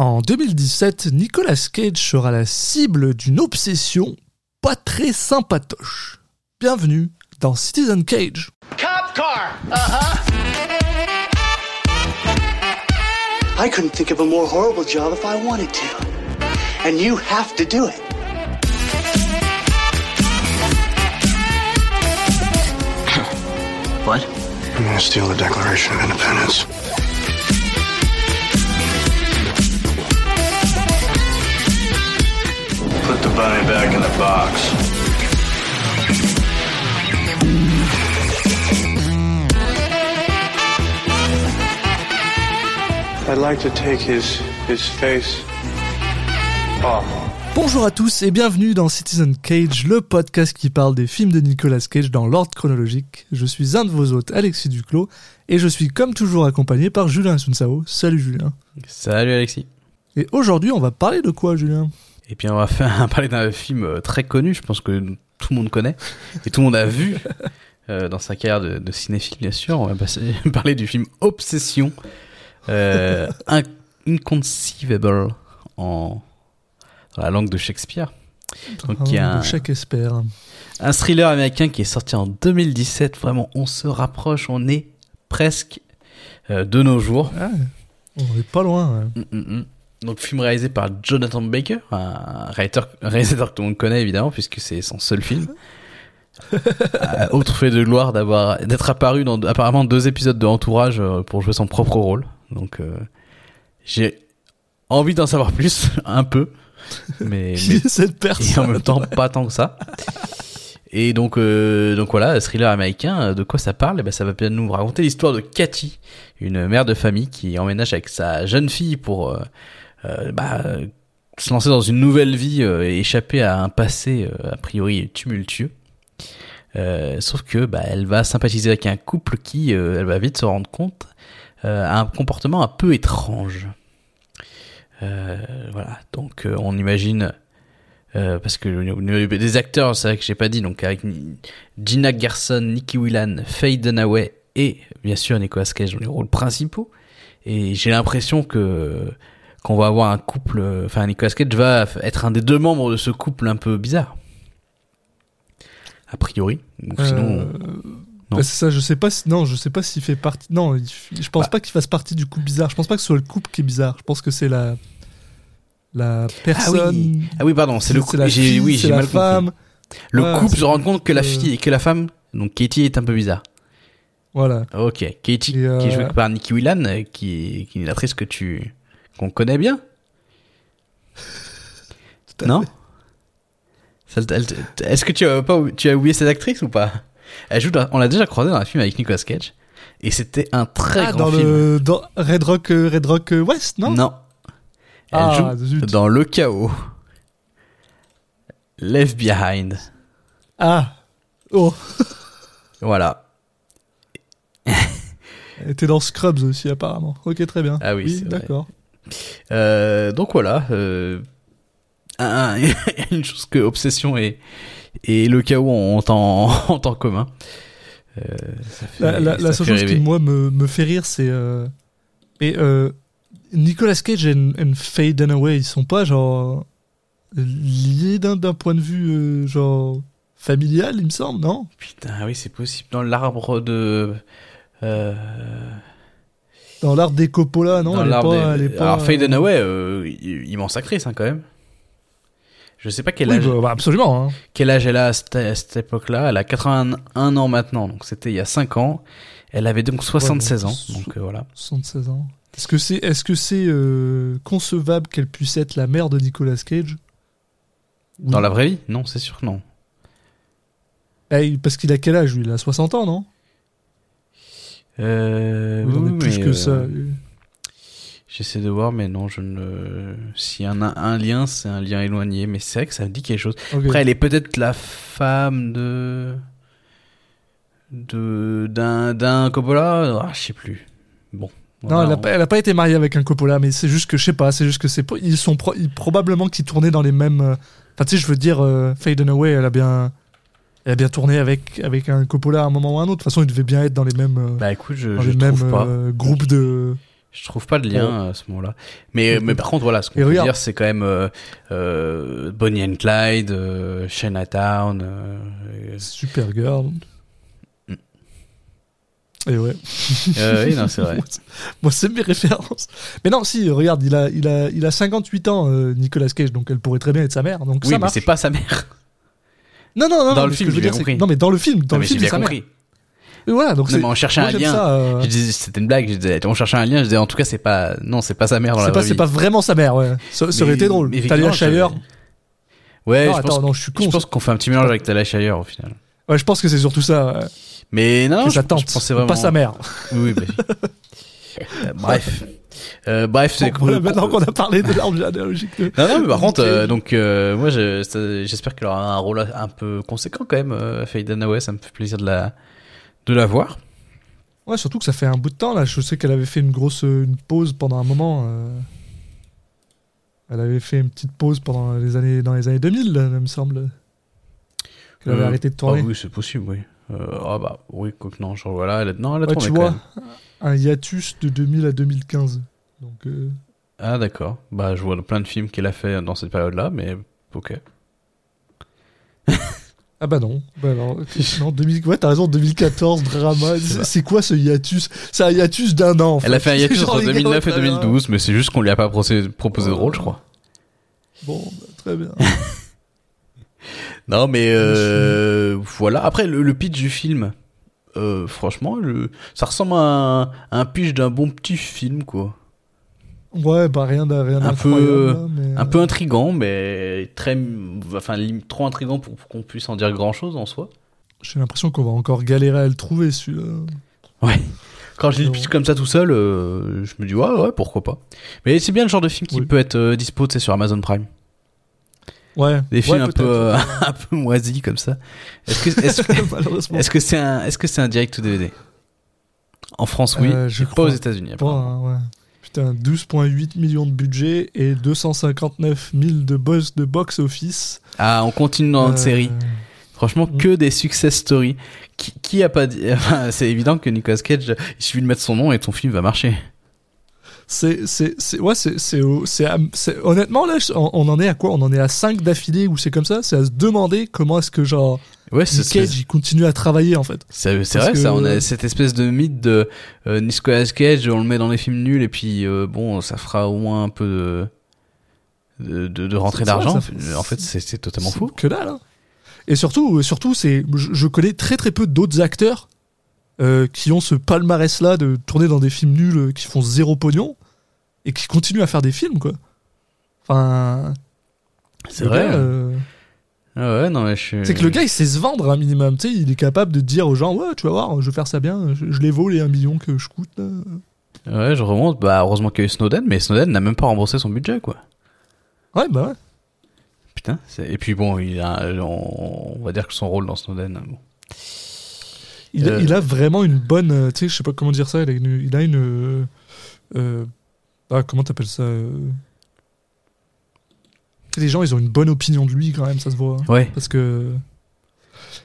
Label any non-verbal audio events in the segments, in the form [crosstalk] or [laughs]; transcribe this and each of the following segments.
En 2017, Nicolas Cage sera la cible d'une obsession pas très sympatoche. Bienvenue dans Citizen Cage. Cop car. Uh huh. I couldn't think of a more horrible job if I wanted to. And you have to do it. What? I'm gonna steal the Declaration of Independence? The bunny back in the box. I'd like to take his his face off. Bonjour à tous et bienvenue dans Citizen Cage, le podcast qui parle des films de Nicolas Cage dans l'ordre chronologique. Je suis un de vos hôtes, Alexis Duclos, et je suis comme toujours accompagné par Julien Sunsao. Salut Julien. Salut Alexis. Et aujourd'hui, on va parler de quoi, Julien? Et puis on va faire [laughs] parler d'un film euh, très connu, je pense que tout le monde connaît et tout le monde a vu euh, dans sa carrière de, de cinéphile bien sûr. On va passer, [laughs] parler du film Obsession, euh, In- Inconceivable en dans la langue de Shakespeare. Donc il y a Ah, un, espère. un thriller américain qui est sorti en 2017. Vraiment, on se rapproche, on est presque euh, de nos jours. Ah, on est pas loin. ouais. Mm, mm, mm. Donc film réalisé par Jonathan Baker, un réalisateur, réalisateur que tout le monde connaît évidemment puisque c'est son seul film. Euh, autre fait de gloire d'avoir d'être apparu dans apparemment deux épisodes de Entourage euh, pour jouer son propre rôle. Donc euh, j'ai envie d'en savoir plus [laughs] un peu, mais, [laughs] mais cette et en personne même temps pas tant que ça. Et donc, euh, donc voilà, thriller américain, euh, de quoi ça parle? Eh ben, Ça va bien nous raconter l'histoire de Cathy, une mère de famille qui emménage avec sa jeune fille pour euh, bah, euh, se lancer dans une nouvelle vie euh, et échapper à un passé euh, a priori tumultueux. Sauf que bah, elle va sympathiser avec un couple qui, elle va vite se rendre compte, a un comportement un peu étrange. Voilà, donc on imagine euh, parce que au des acteurs, c'est vrai que j'ai pas dit, donc avec Gina Gerson, Nicky Whelan, Faye Dunaway et bien sûr Nicolas Cage dans les rôles principaux. Et j'ai l'impression que qu'on va avoir un couple, euh, enfin Nicolas Cage va être un des deux membres de ce couple un peu bizarre. A priori. Ou sinon, Euh, non. bah, c'est ça, je sais pas si, non, je sais pas s'il fait partie, non, je pense Bah. pas qu'il fasse partie du couple bizarre, je pense pas que ce soit le couple qui est bizarre, je pense que c'est la, la personne, ah oui, pardon, c'est le couple. J'ai oui, j'ai mal compris. femme, Le Ouais, couple se rend compte que la euh, fille et que la femme, donc Katie est un peu bizarre. voilà. Ok, Katie, euh, qui est jouée par Nicky Whelan, euh, qui, qui est une actrice que tu qu'on connaît bien. Tout à non Est-ce que tu as pas tu as oublié cette actrice ou pas? Elle joue, dans- on l'a déjà croisée dans un film avec Nicolas Cage, et c'était un très Ah, grand dans film. le, dans Red Rock, euh, Red Rock euh, West, non? non. Elle Ah, joue zut. dans Le Chaos. Left Behind. Ah, oh, [laughs] Voilà. elle était dans Scrubs aussi apparemment. Ok, très bien. Ah oui, d'accord. Euh, donc voilà, euh, un- [laughs] une chose que Obsession et, et le chaos ont en, [laughs] ont en commun. Euh, ça fait- La, la- la ça seule chose qui moi me, me fait rire, c'est et Nicolas Cage et, et Faye Dunaway, ils sont pas genre liés d'un d'un point de vue euh, genre familial, il me semble, non? Putain, oui, c'est possible. Dans l'arbre de. Euh, Dans l'art des Coppola, non dans elle est l'arbre pas, des- elle est pas- Alors, Faye Dunaway, euh, immense actrice, hein, quand même. Je sais pas quel Oui, âge, bah, bah, absolument. Hein. quel âge elle a à cette, à cette époque-là. Elle a 81 ans maintenant, donc c'était il y a 5 ans. Elle avait donc 76 donc, ans, donc euh, voilà. 76 ans. Est-ce que c'est euh, concevable qu'elle puisse être la mère de Nicolas Cage? Oui. Dans la vraie vie? Non, c'est sûr que non. Eh, parce qu'il a quel âge lui? Il a 60 ans, non? Euh, oui, plus que ça. euh, lui. J'essaie de voir, mais non, je ne. S'il y en a un lien, c'est un lien éloigné. Mais c'est vrai que ça me dit quelque chose. Après, elle est peut-être la femme de. de d'un d'un Coppola. Ah, je sais plus. Bon. Non, elle a, on- pas, pas été mariée avec un Coppola, mais c'est juste que je sais pas, c'est juste que c'est ils sont pro- ils- probablement qu'ils tournaient dans les mêmes. euh, Enfin, tu sais, je veux dire, euh, Faye Dunaway, elle a bien, elle a bien tourné avec avec un Coppola à un moment ou à un autre. De toute façon, ils devaient bien être dans les mêmes, euh, Bah écoute, je, dans je les mêmes pas. euh, groupes de. Je trouve pas de lien à ce moment-là. Mais, mais par contre, voilà, ce qu'on peut regarde. dire, c'est quand même euh, euh, Bonnie and Clyde, euh, Chinatown. Supergirl. Mm. Et ouais. oui, non, c'est vrai. [laughs] Moi, c'est mes références. Mais non, si, regarde, il a, il a, il a 58 ans, Nicolas Cage, donc elle pourrait très bien être sa mère. Donc Oui, ça mais c'est pas sa mère. Non, non, non. Dans le film, je veux dire, compris. Non, mais dans le film, dans Non, le film, c'est bien compris. Et voilà, donc Non, c'est. mais on cherchait moi, un lien. euh, c'était une blague. Je disais, on cherchait un lien. Je disais, en tout cas, c'est pas, non, c'est pas sa mère dans la pas, c'est pas vraiment sa mère, ouais. Ça, ça aurait été drôle. Talia Shire. Ouais, Non, je attends, pense, non, je suis con. je pense qu'on fait un petit mélange avec Talia Shire au final. Ouais, je pense que c'est surtout ça. ouais. Mais non, je, je pensais vraiment. pas sa mère. Oui, oui, bah, euh, bref. Euh, bref, c'est cool. voilà, maintenant qu'on a parlé de l'arbre généalogique. de- Non, non, mais par contre, euh, donc euh, moi, j'espère qu'elle aura un rôle un peu conséquent quand même. Euh, Faye Dunaway, ça me fait plaisir de la de la voir. Ouais, surtout que ça fait un bout de temps là. Je sais qu'elle avait fait une grosse une pause pendant un moment. Elle avait fait une petite pause pendant les années dans les années 2000, là, il me semble. Qu'elle avait arrêté de Ah tourner. oui, c'est possible, oui. Ah bah oui, quoi que non, genre voilà, elle a, non, elle a Ouais, tourné tu quand vois, même. un hiatus de 2000 à 2015. Donc, euh, Ah d'accord. Bah je vois plein de films qu'elle a fait dans cette période-là, mais ok. ah bah non, bah non, [laughs] non 2000... ouais, t'as raison, 2014 drama. C'est quoi ce hiatus? C'est un hiatus d'un an. en Elle a fait un [laughs] hiatus entre les gars, 2009 et très bien. 2012, mais c'est juste qu'on lui a pas proposé, proposé de rôle, je crois. Bon, bah, très bien. [laughs] Non, mais euh, voilà. Après, le, le pitch du film, euh, franchement, le, ça ressemble à un, à un pitch d'un bon petit film, quoi. Ouais, bah rien de rien Un peu- là, mais, Un euh, peu intrigant, mais très, enfin, trop intrigant pour, pour qu'on puisse en dire grand chose en soi. J'ai l'impression qu'on va encore galérer à le trouver celui-là. Ouais. Quand je lis le pitch comme ça tout seul, euh, je me dis ouais, ouais, pourquoi pas. Mais c'est bien le genre de film qui Oui. peut être euh, dispo, sur Amazon Prime. Ouais. Des films ouais, un peu, euh, [laughs] un peu moisis comme ça. Est-ce que, est-ce [laughs] c'est un, est-ce que c'est un direct ou DVD En France, oui. Euh, pas aux États-Unis. Pas, hein, ouais. Putain, 12,8 millions de budget et 259 000 de boss de box-office. Ah, on continue dans notre Euh, série. Franchement, Mm. que des success stories. Qui, qui a pas dit [laughs] enfin, C'est évident que Nicolas Cage, il suffit de mettre son nom et ton film va marcher. C'est, c'est, c'est, ouais, c'est, c'est, c'est, honnêtement, là, on, on en est à quoi? On en est à 5 d'affilée où c'est comme ça? C'est à se demander comment est-ce que, genre, Ouais, Nick Cage, il continue à travailler, en fait. c'est vrai que- ça. On a cette espèce de mythe de euh, Nicolas Cage, on le met dans les films nuls et puis euh, bon, ça fera au moins un peu de de, de, de rentrée d'argent. En fait, c'est totalement fou. Que dalle, hein. Et surtout, surtout c'est, je, je connais très très peu d'autres acteurs euh, qui ont ce palmarès-là de tourner dans des films nuls euh, qui font zéro pognon et qui continuent à faire des films, quoi. Enfin, C'est vrai. gars, euh, Ah ouais, non mais je. suis- C'est que le gars, il sait se vendre un minimum. Tu sais, il est capable de dire aux gens, ouais, tu vas voir, je vais faire ça bien, je, je les vaux les 1 million que je coûte. là. Ouais, je remonte. Bah heureusement qu'il y a eu Snowden, mais Snowden n'a même pas remboursé son budget, quoi. Ouais, bah ouais. Putain. Et puis bon, il a, on, on va dire que son rôle dans Snowden. Bon. Il, a- Euh. il a vraiment une bonne. euh, Tu sais, je sais pas comment dire ça. Il a une. il a une, euh, ah, comment t'appelles ça Les gens, ils ont une bonne opinion de lui quand même, ça se voit. hein. Ouais. Parce que.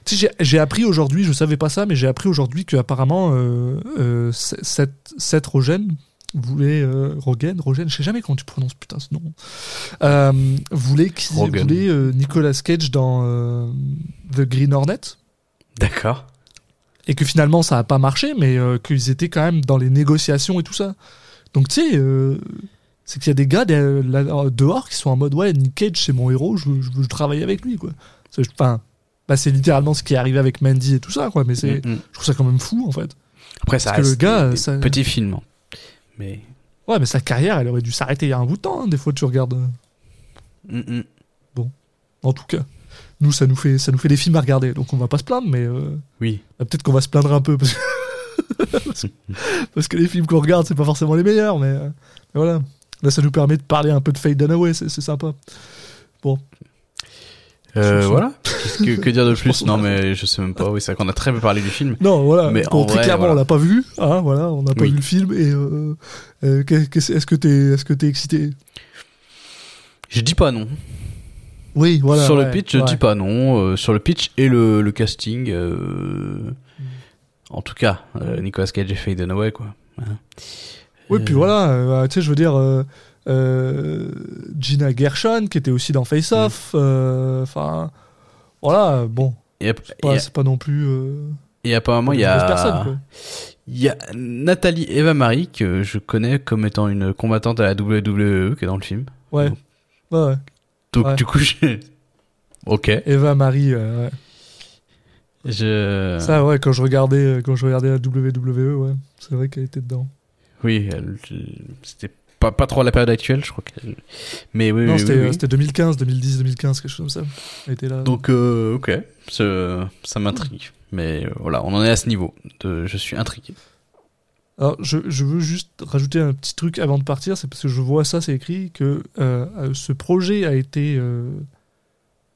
Tu sais, j'ai appris aujourd'hui, je savais pas ça, mais j'ai appris aujourd'hui qu'apparemment, euh, Seth, Seth Rogen voulait. Euh, Rogen, Rogen, je sais jamais comment tu prononces, putain, ce nom. Euh, voulait, qu'il- Rogen. voulait euh, Nicolas Cage dans The Green Hornet D'accord. Et que finalement ça a pas marché, mais euh, qu'ils étaient quand même dans les négociations et tout ça. Donc tu sais, euh, c'est qu'il y a des gars de- là, dehors qui sont en mode ouais, Nick Cage c'est mon héros, je veux, je veux travailler avec lui quoi. C'est- Enfin, bah, c'est littéralement ce qui est arrivé avec Mandy et tout ça quoi, mais c'est, Mm, mm. je trouve ça quand même fou en fait. Après, ça Parce que le reste gars, des- des ça- petits films. hein. Mais. Ouais, mais sa carrière elle aurait dû s'arrêter il y a un bout de temps. hein, des fois tu regardes. euh, Mm, mm. En tout cas, nous ça nous fait ça nous fait des films à regarder, donc on va pas se plaindre, mais euh, Oui. bah, peut-être qu'on va se plaindre un peu parce que parce [laughs] que, parce que les films qu'on regarde c'est pas forcément les meilleurs, mais, euh, mais voilà. Là ça nous permet de parler un peu de Fade Dunaway, c'est c'est sympa. Euh, Je- voilà. Que, que dire de [laughs] plus? Non, mais je sais même pas. Oui, c'est vrai qu'on a très peu parlé du film. Non, voilà. Mais Bon, en très vrai, clairement, voilà. on l'a pas vu. Hein, voilà, on n'a pas Oui. vu le film. Et euh, euh, est-ce que t'es, est-ce que t'es excité? Je dis pas non. Oui, voilà. sur ouais, le pitch, je ouais. dis pas non. Euh, sur le pitch et le, le casting, euh, en tout cas, euh, Nicolas Cage et Faye Dunaway, quoi. Hein. Oui, puis voilà, euh, tu sais, je veux dire, Gina Gershon, qui était aussi dans Face Off, euh, enfin, voilà, bon, Et, c'est pas, pas non plus. et apparemment, il y a, il y a Nathalie Eva Marie, que je connais comme étant une combattante à la WWE, qui est dans le film. Ouais. Ouais, ouais. Donc, Ouais. du coup, je... Ok. Eva Marie, euh, ouais. Je... Ça, ouais, quand je regardais, euh, quand je regardais la WWE, ouais, c'est vrai qu'elle était dedans. Oui, elle- c'était pas, pas trop la période actuelle, je crois. qu'elle- Mais oui, non, oui, c'était oui, euh, c'était 2015, 2010, 2015, quelque chose comme ça. Elle était là. Donc, euh, ok, ça, ça m'intrigue. Mais euh, voilà, on en est à ce niveau. De, je suis intrigué. Alors, je, je veux juste rajouter un petit truc avant de partir, c'est parce que je vois ça, c'est écrit que euh, euh, ce projet a été euh,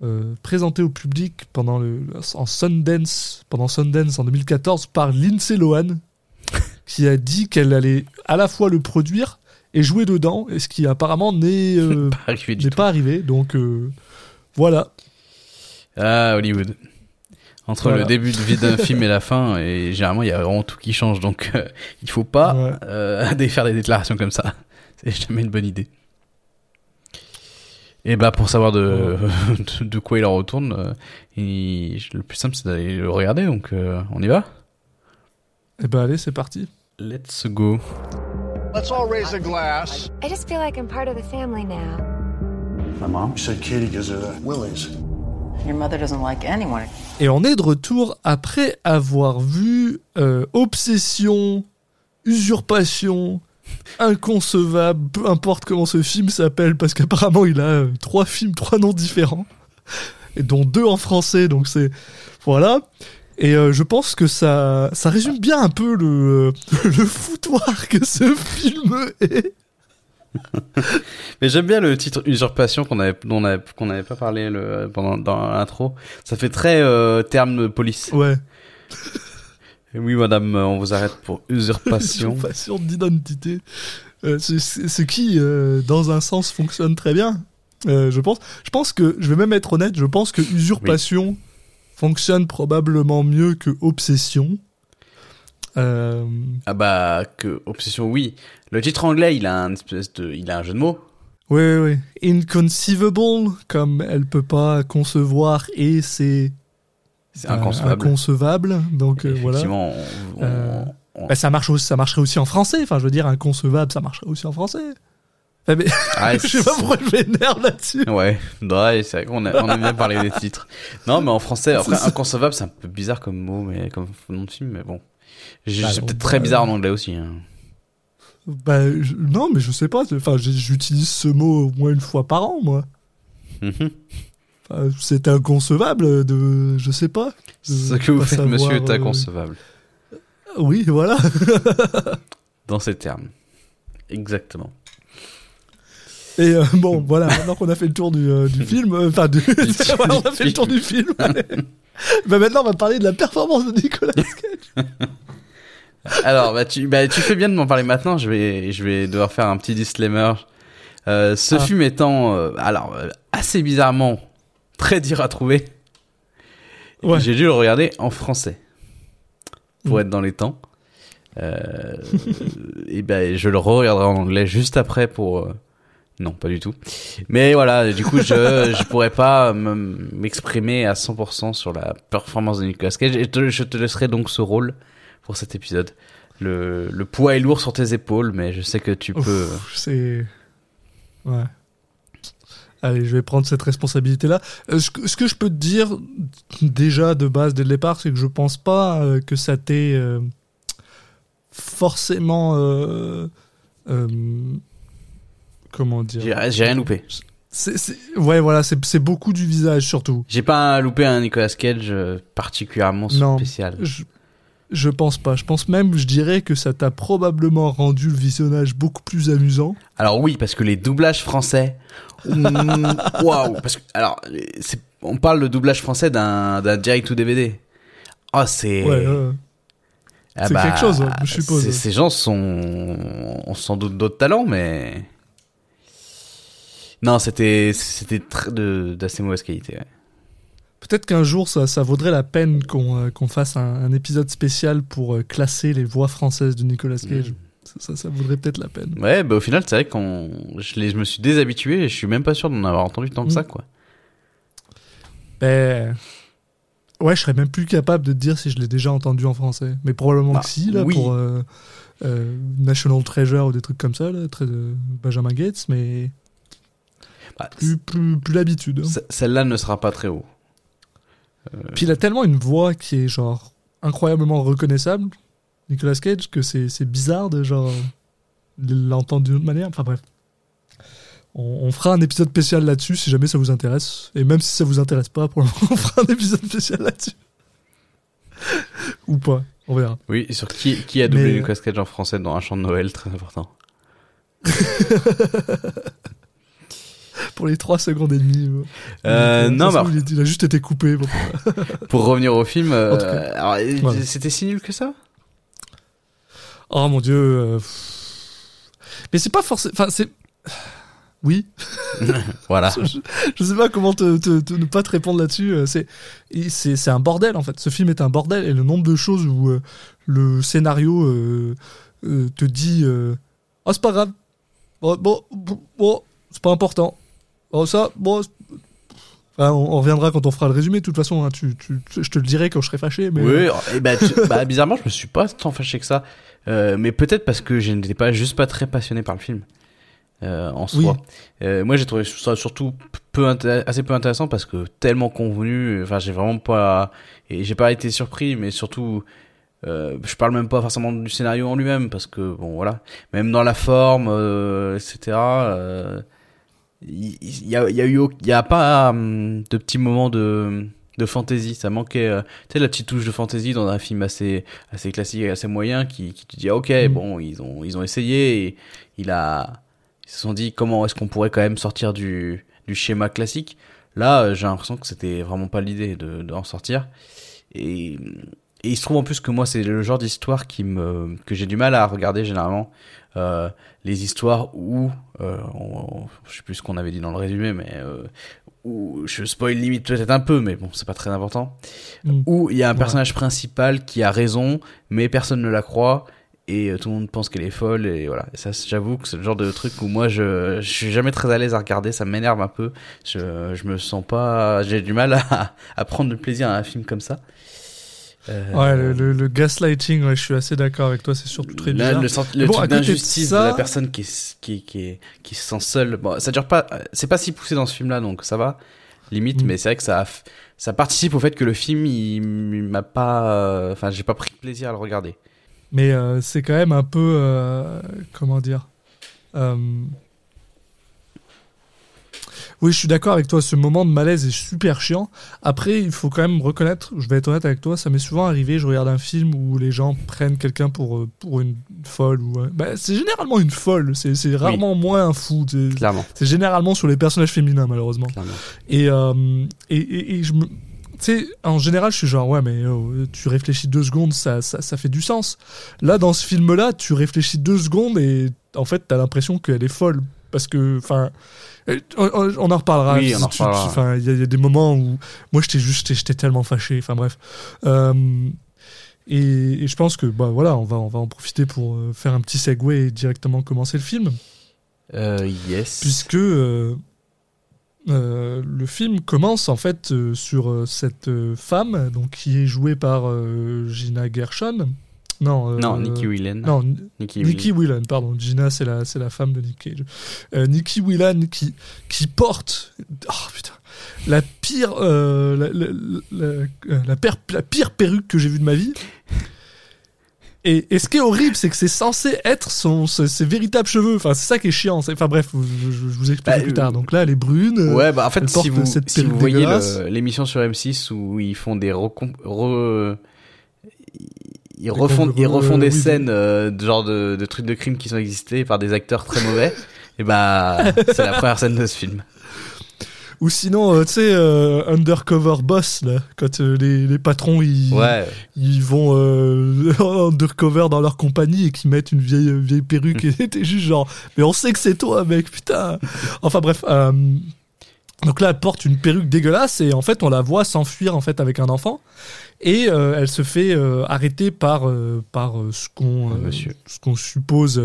euh, présenté au public pendant le, en Sundance, pendant Sundance en 2014 par Lindsay Lohan, [laughs] qui a dit qu'elle allait à la fois le produire et jouer dedans, et ce qui apparemment n'est [laughs] Pas arrivé pas arrivé. Donc voilà. Ah, Hollywood. Entre Voilà. le début de vie d'un [laughs] film et la fin, et généralement, il y a vraiment tout qui change. Donc, euh, il faut pas Ouais. euh, [laughs] faire des déclarations comme ça. C'est jamais une bonne idée. Et bah, pour savoir de, de, [laughs] de quoi il en retourne, euh, il- le plus simple, c'est d'aller le regarder. Donc, euh, on y va? Et ben allez, c'est parti. Let's go. Let's all raise a glass. I just feel like I'm part of the family now. My mom? Said Katie gives her the willies. Your mother doesn't like anyone. Et on est de retour après avoir vu euh, Obsession, Usurpation, Inconcevable, peu importe comment ce film s'appelle, parce qu'apparemment il a euh, trois films, trois noms différents, et dont deux en français, donc c'est... Voilà. Et euh, je pense que ça, ça résume bien un peu le, [laughs] le foutoir que ce film est. [laughs] Mais j'aime bien le titre Usurpation qu'on avait, dont on avait, qu'on n'avait pas parlé le, pendant, dans l'intro. Ça fait très euh, terme de police. Ouais. [laughs] Et Oui, madame, euh, on vous arrête pour usurpation. [laughs] Usurpation d'identité. Euh, ce qui, euh, dans un sens, fonctionne très bien. Je pense. Je pense que, je vais même être honnête, je pense que usurpation fonctionne probablement mieux que obsession. Euh, ah bah, que Obsession, oui. Le titre anglais, il a un espèce de, il a un jeu de mots. oui, oui, oui. Inconceivable, comme elle peut pas concevoir et c'est C'est euh, inconcevable. inconcevable. Donc euh, voilà. On- on- Euh, on- Bah, ça, marche aussi, ça marcherait aussi en français. Enfin, je veux dire, inconcevable, ça marcherait aussi en français. Enfin, mais- Ah, [laughs] je sais pas pourquoi je m'énerve là-dessus. Ouais, ouais c'est vrai qu'on a, on aime bien parler des titres. Non, mais en français, [laughs] après, inconcevable, c'est un peu bizarre comme mot, mais comme nom de film, mais bon. Bah, c'est non, peut-être bah, très bizarre en anglais aussi. hein. Bah, je- non, mais je sais pas. Enfin, j'utilise ce mot au moins une fois par an, moi. [laughs] Enfin, c'est inconcevable de, je sais pas. Ce que vous faites, monsieur, est euh, inconcevable. Oui, voilà. [laughs] Dans ces termes. Exactement. Et euh, bon, voilà. Maintenant qu'on a fait le tour du, euh, du film, euh, enfin, du, [laughs] on a fait le tour du film. Bah maintenant, on va parler de la performance de Nicolas. [laughs] Alors, bah, tu, bah, tu fais bien de m'en parler maintenant. Je vais, je vais devoir faire un petit disclaimer. Euh, ce Ah. film étant, euh, alors, euh, assez bizarrement, très dur à trouver. Ouais. J'ai dû le regarder en français. Pour Mm. être dans les temps. [laughs] Et ben, je le re-regarderai en anglais juste après pour, non, pas du tout. Mais voilà, du coup, je, [laughs] je pourrais pas me- m'exprimer à 100% sur la performance de Nicolas Cage. Et te- je te laisserai donc ce rôle pour cet épisode. Le, le poids est lourd sur tes épaules, mais je sais que tu Ouf, peux. C'est. Ouais. Allez, je vais prendre cette responsabilité-là. Euh, ce, que, ce que je peux te dire, déjà de base, dès le départ, c'est que je pense pas euh, que ça t'ait euh, forcément. Comment dire J'ai rien loupé. C'est- c'est- Ouais, voilà, c'est c'est beaucoup du visage surtout. J'ai pas loupé un Nicolas Cage euh, particulièrement Non. spécial. Je, je pense pas. Je pense même, je dirais que ça t'a probablement rendu le visionnage beaucoup plus amusant. Alors oui, parce que les doublages français, [laughs] waouh, parce que alors c'est- on parle de doublage français d'un direct to DVD. Oh c'est Ouais, ouais. Ah c'est quelque chose, hein, je suppose. c'est- Ces gens sont ont sans doute d'autres talents, mais non, c'était d'assez mauvaise qualité. ouais. Peut-être qu'un jour, ça, ça vaudrait la peine qu'on euh, fasse un, un épisode spécial pour euh, classer les voix françaises de Nicolas Cage. Ça, ça, ça vaudrait peut-être la peine. Ouais, bah au final, c'est vrai qu'on, je, je me suis déshabitué et je suis même pas sûr d'en avoir entendu tant que ça, quoi. Ben. Ouais, je serais même plus capable de te dire si je l'ai déjà entendu en français. Mais probablement Bah, que si, là, oui. pour euh, National Treasure ou des trucs comme ça, là, très de Benjamin Gates, mais Bah, plus, plus, plus l'habitude. hein. Celle-là ne sera pas très haut. Puis il a tellement une voix qui est genre incroyablement reconnaissable, Nicolas Cage, que c'est c'est bizarre de genre l'entendre d'une autre manière. Enfin bref. On, on fera un épisode spécial là-dessus si jamais ça vous intéresse. Et même si ça vous intéresse pas, pour le moment, [laughs] on fera un épisode spécial là-dessus. Ou pas, on verra. Oui, et sur qui, qui a doublé Mais- Nicolas Cage en français dans un chant de Noël, très important. [laughs] Pour les 3 secondes et demie. Euh, Donc, non, bah, il, a juste été coupé. bon. pour [laughs] revenir au film, euh, euh, c'était si nul que ça? Oh mon dieu. euh. Mais c'est pas forcément. Enfin, c'est. [laughs] Oui. [laughs] Voilà. je, je sais pas comment te, te- te- ne pas te répondre là-dessus. euh, C'est, et c'est, c'est un bordel en fait. Ce film est un bordel et le nombre de choses où euh, le scénario euh, euh, te dit euh, ah c'est pas grave, bon, bon, bon, c'est pas important. Oh ça bon. on, on reviendra quand on fera le résumé. De toute façon, hein, tu, tu- tu- je te le dirai quand je serai fâché. Mais Oui, euh, et bah, tu- bah, bizarrement, je me suis pas tant fâché que ça. Euh, mais peut-être parce que je n'étais pas juste pas très passionné par le film euh, en soi. Euh, moi, j'ai trouvé ça surtout peu assez peu intéressant parce que tellement convenu. Enfin, j'ai vraiment pas et j'ai pas été surpris, mais surtout. Euh, je parle même pas forcément du scénario en lui-même parce que bon voilà même dans la forme euh, etc euh, il y, a y a eu y a pas hum, de petits moments de de fantaisie. Ça manquait euh, tu sais la petite touche de fantaisie dans un film assez assez classique et assez moyen qui qui te dit ah, ok Mm. bon ils ont ils ont essayé et il a ils se sont dit comment est-ce qu'on pourrait quand même sortir du du schéma classique? Là euh, j'ai l'impression que c'était vraiment pas l'idée de d'en sortir. Et et il se trouve en plus que moi c'est le genre d'histoire qui me que j'ai du mal à regarder généralement euh, les histoires où euh, on- je sais plus ce qu'on avait dit dans le résumé mais euh, où je spoil limite peut-être un peu mais bon c'est pas très important Mm. où il y a un Ouais. personnage principal qui a raison mais personne ne la croit et euh, tout le monde pense qu'elle est folle et voilà et ça j'avoue que c'est le genre de truc où moi je je suis jamais très à l'aise à regarder ça m'énerve un peu je je me sens pas j'ai du mal à à prendre du plaisir à un film comme ça Euh, Ouais, le, le- le gaslighting, ouais, je suis assez d'accord avec toi, c'est surtout très Là, bizarre. le, sent- le Bon, truc de d'injustice de, la personne qui, qui, qui, qui se sent seule. Bon, ça dure pas, c'est pas si poussé dans ce film-là, donc ça va, limite, Mm. mais c'est vrai que ça, ça participe au fait que le film, il, il m'a pas, euh, enfin, j'ai pas pris plaisir à le regarder. Mais euh, c'est quand même un peu. comment dire Oui, je suis d'accord avec toi, ce moment de malaise est super chiant. Après, il faut quand même reconnaître, je vais être honnête avec toi, ça m'est souvent arrivé, je regarde un film où les gens prennent quelqu'un pour, euh, pour une folle. ou bah, C'est généralement une folle, c'est c'est rarement moins un fou. c'est- Clairement, C'est généralement sur les personnages féminins, malheureusement. clairement. Et, euh, et, et, et je me. Tu sais, en général, je suis genre, ouais, mais oh, tu réfléchis deux secondes, ça, ça, ça fait du sens. Là, dans ce film-là, tu réfléchis deux secondes et en fait, t'as l'impression qu'elle est folle. Parce que, enfin, on, on en reparlera. Oui, on en reparlera. Enfin, il y, a- il y a des moments où moi, j'étais juste, j'étais- tellement fâché. Enfin, bref. Euh, et, et je pense que, bah voilà, on va, on va en profiter pour euh, faire un petit segue et directement commencer le film Euh, yes. puisque euh, euh, le film commence en fait euh, sur euh, cette euh, femme donc qui est jouée par euh, Gina Gershon. Non, euh, non, Nicky Whelan. Non, Nicky, Nikki Whelan, pardon. Gina, c'est la, la femme de Nick Cage. Euh, Nikki Whelan qui, qui porte, oh putain, la pire, euh, la, la, la, euh, la pire perruque que j'ai vue de ma vie. Et, et ce qui est horrible, c'est que c'est censé être son, ses, ses véritables cheveux. Enfin, c'est ça qui est chiant. Enfin bref, je, vous expliquerai Bah, plus euh, tard. Donc là, elle est brune. euh, Ouais, bah en fait, si vous, cette si vous voyez l'émission sur M6 où ils font des recom- re- ils refont, ils refont euh, des oui, scènes euh, de genre de, de trucs de crimes qui sont existés par des acteurs très mauvais, [laughs] et bah c'est la première scène de ce film. Ou sinon, euh, tu sais, euh, Undercover Boss, là, quand euh, les, les patrons, ils, Ouais, ils vont [laughs] undercover dans leur compagnie et qui mettent une vieille, vieille perruque et t'es juste genre, mais on sait que c'est toi, mec, putain. Enfin bref. Donc là, elle porte une perruque dégueulasse et en fait, on la voit s'enfuir en fait avec un enfant et euh, elle se fait euh, arrêter par euh, par ce qu'on ce qu'on suppose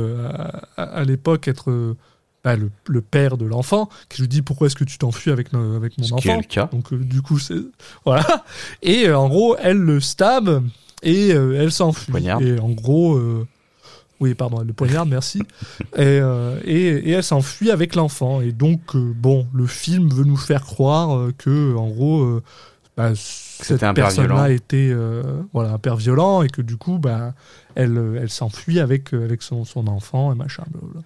à, l'époque être bah, le, le père de l'enfant qui lui dit pourquoi est-ce que tu t'enfuis avec no- avec mon Ce qui est enfant. le cas. Donc du coup, c'est [laughs] voilà. Et en gros, elle le stab et elle s'enfuit. Et en gros, oui, pardon, elle le poignarde, merci. [laughs] Et, et, et elle s'enfuit avec l'enfant. Et donc, bon, le film veut nous faire croire que, en gros, bah, cette c'était un père personne-là violent. était euh, voilà, un père violent et que du coup, bah, elle, euh, elle s'enfuit avec, euh, avec son, son enfant et machin. blablabla.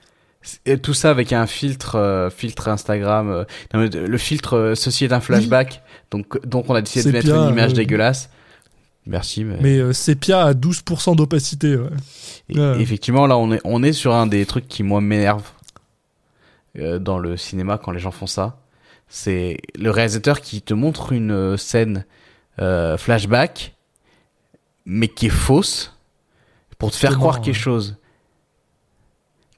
Et tout ça avec un filtre, euh, filtre Instagram. euh, non, le filtre, ceci est un flashback. Donc, donc on a décidé de mettre une image dégueulasse. Merci, mais, Mais sépia à 12% d'opacité. ouais. Et- ouais. effectivement, là, on est, on est sur un des trucs qui moi m'énerve dans le cinéma quand les gens font ça. C'est le réalisateur qui te montre une euh, scène euh, flashback, mais qui est fausse pour te faire croire ouais. quelque chose.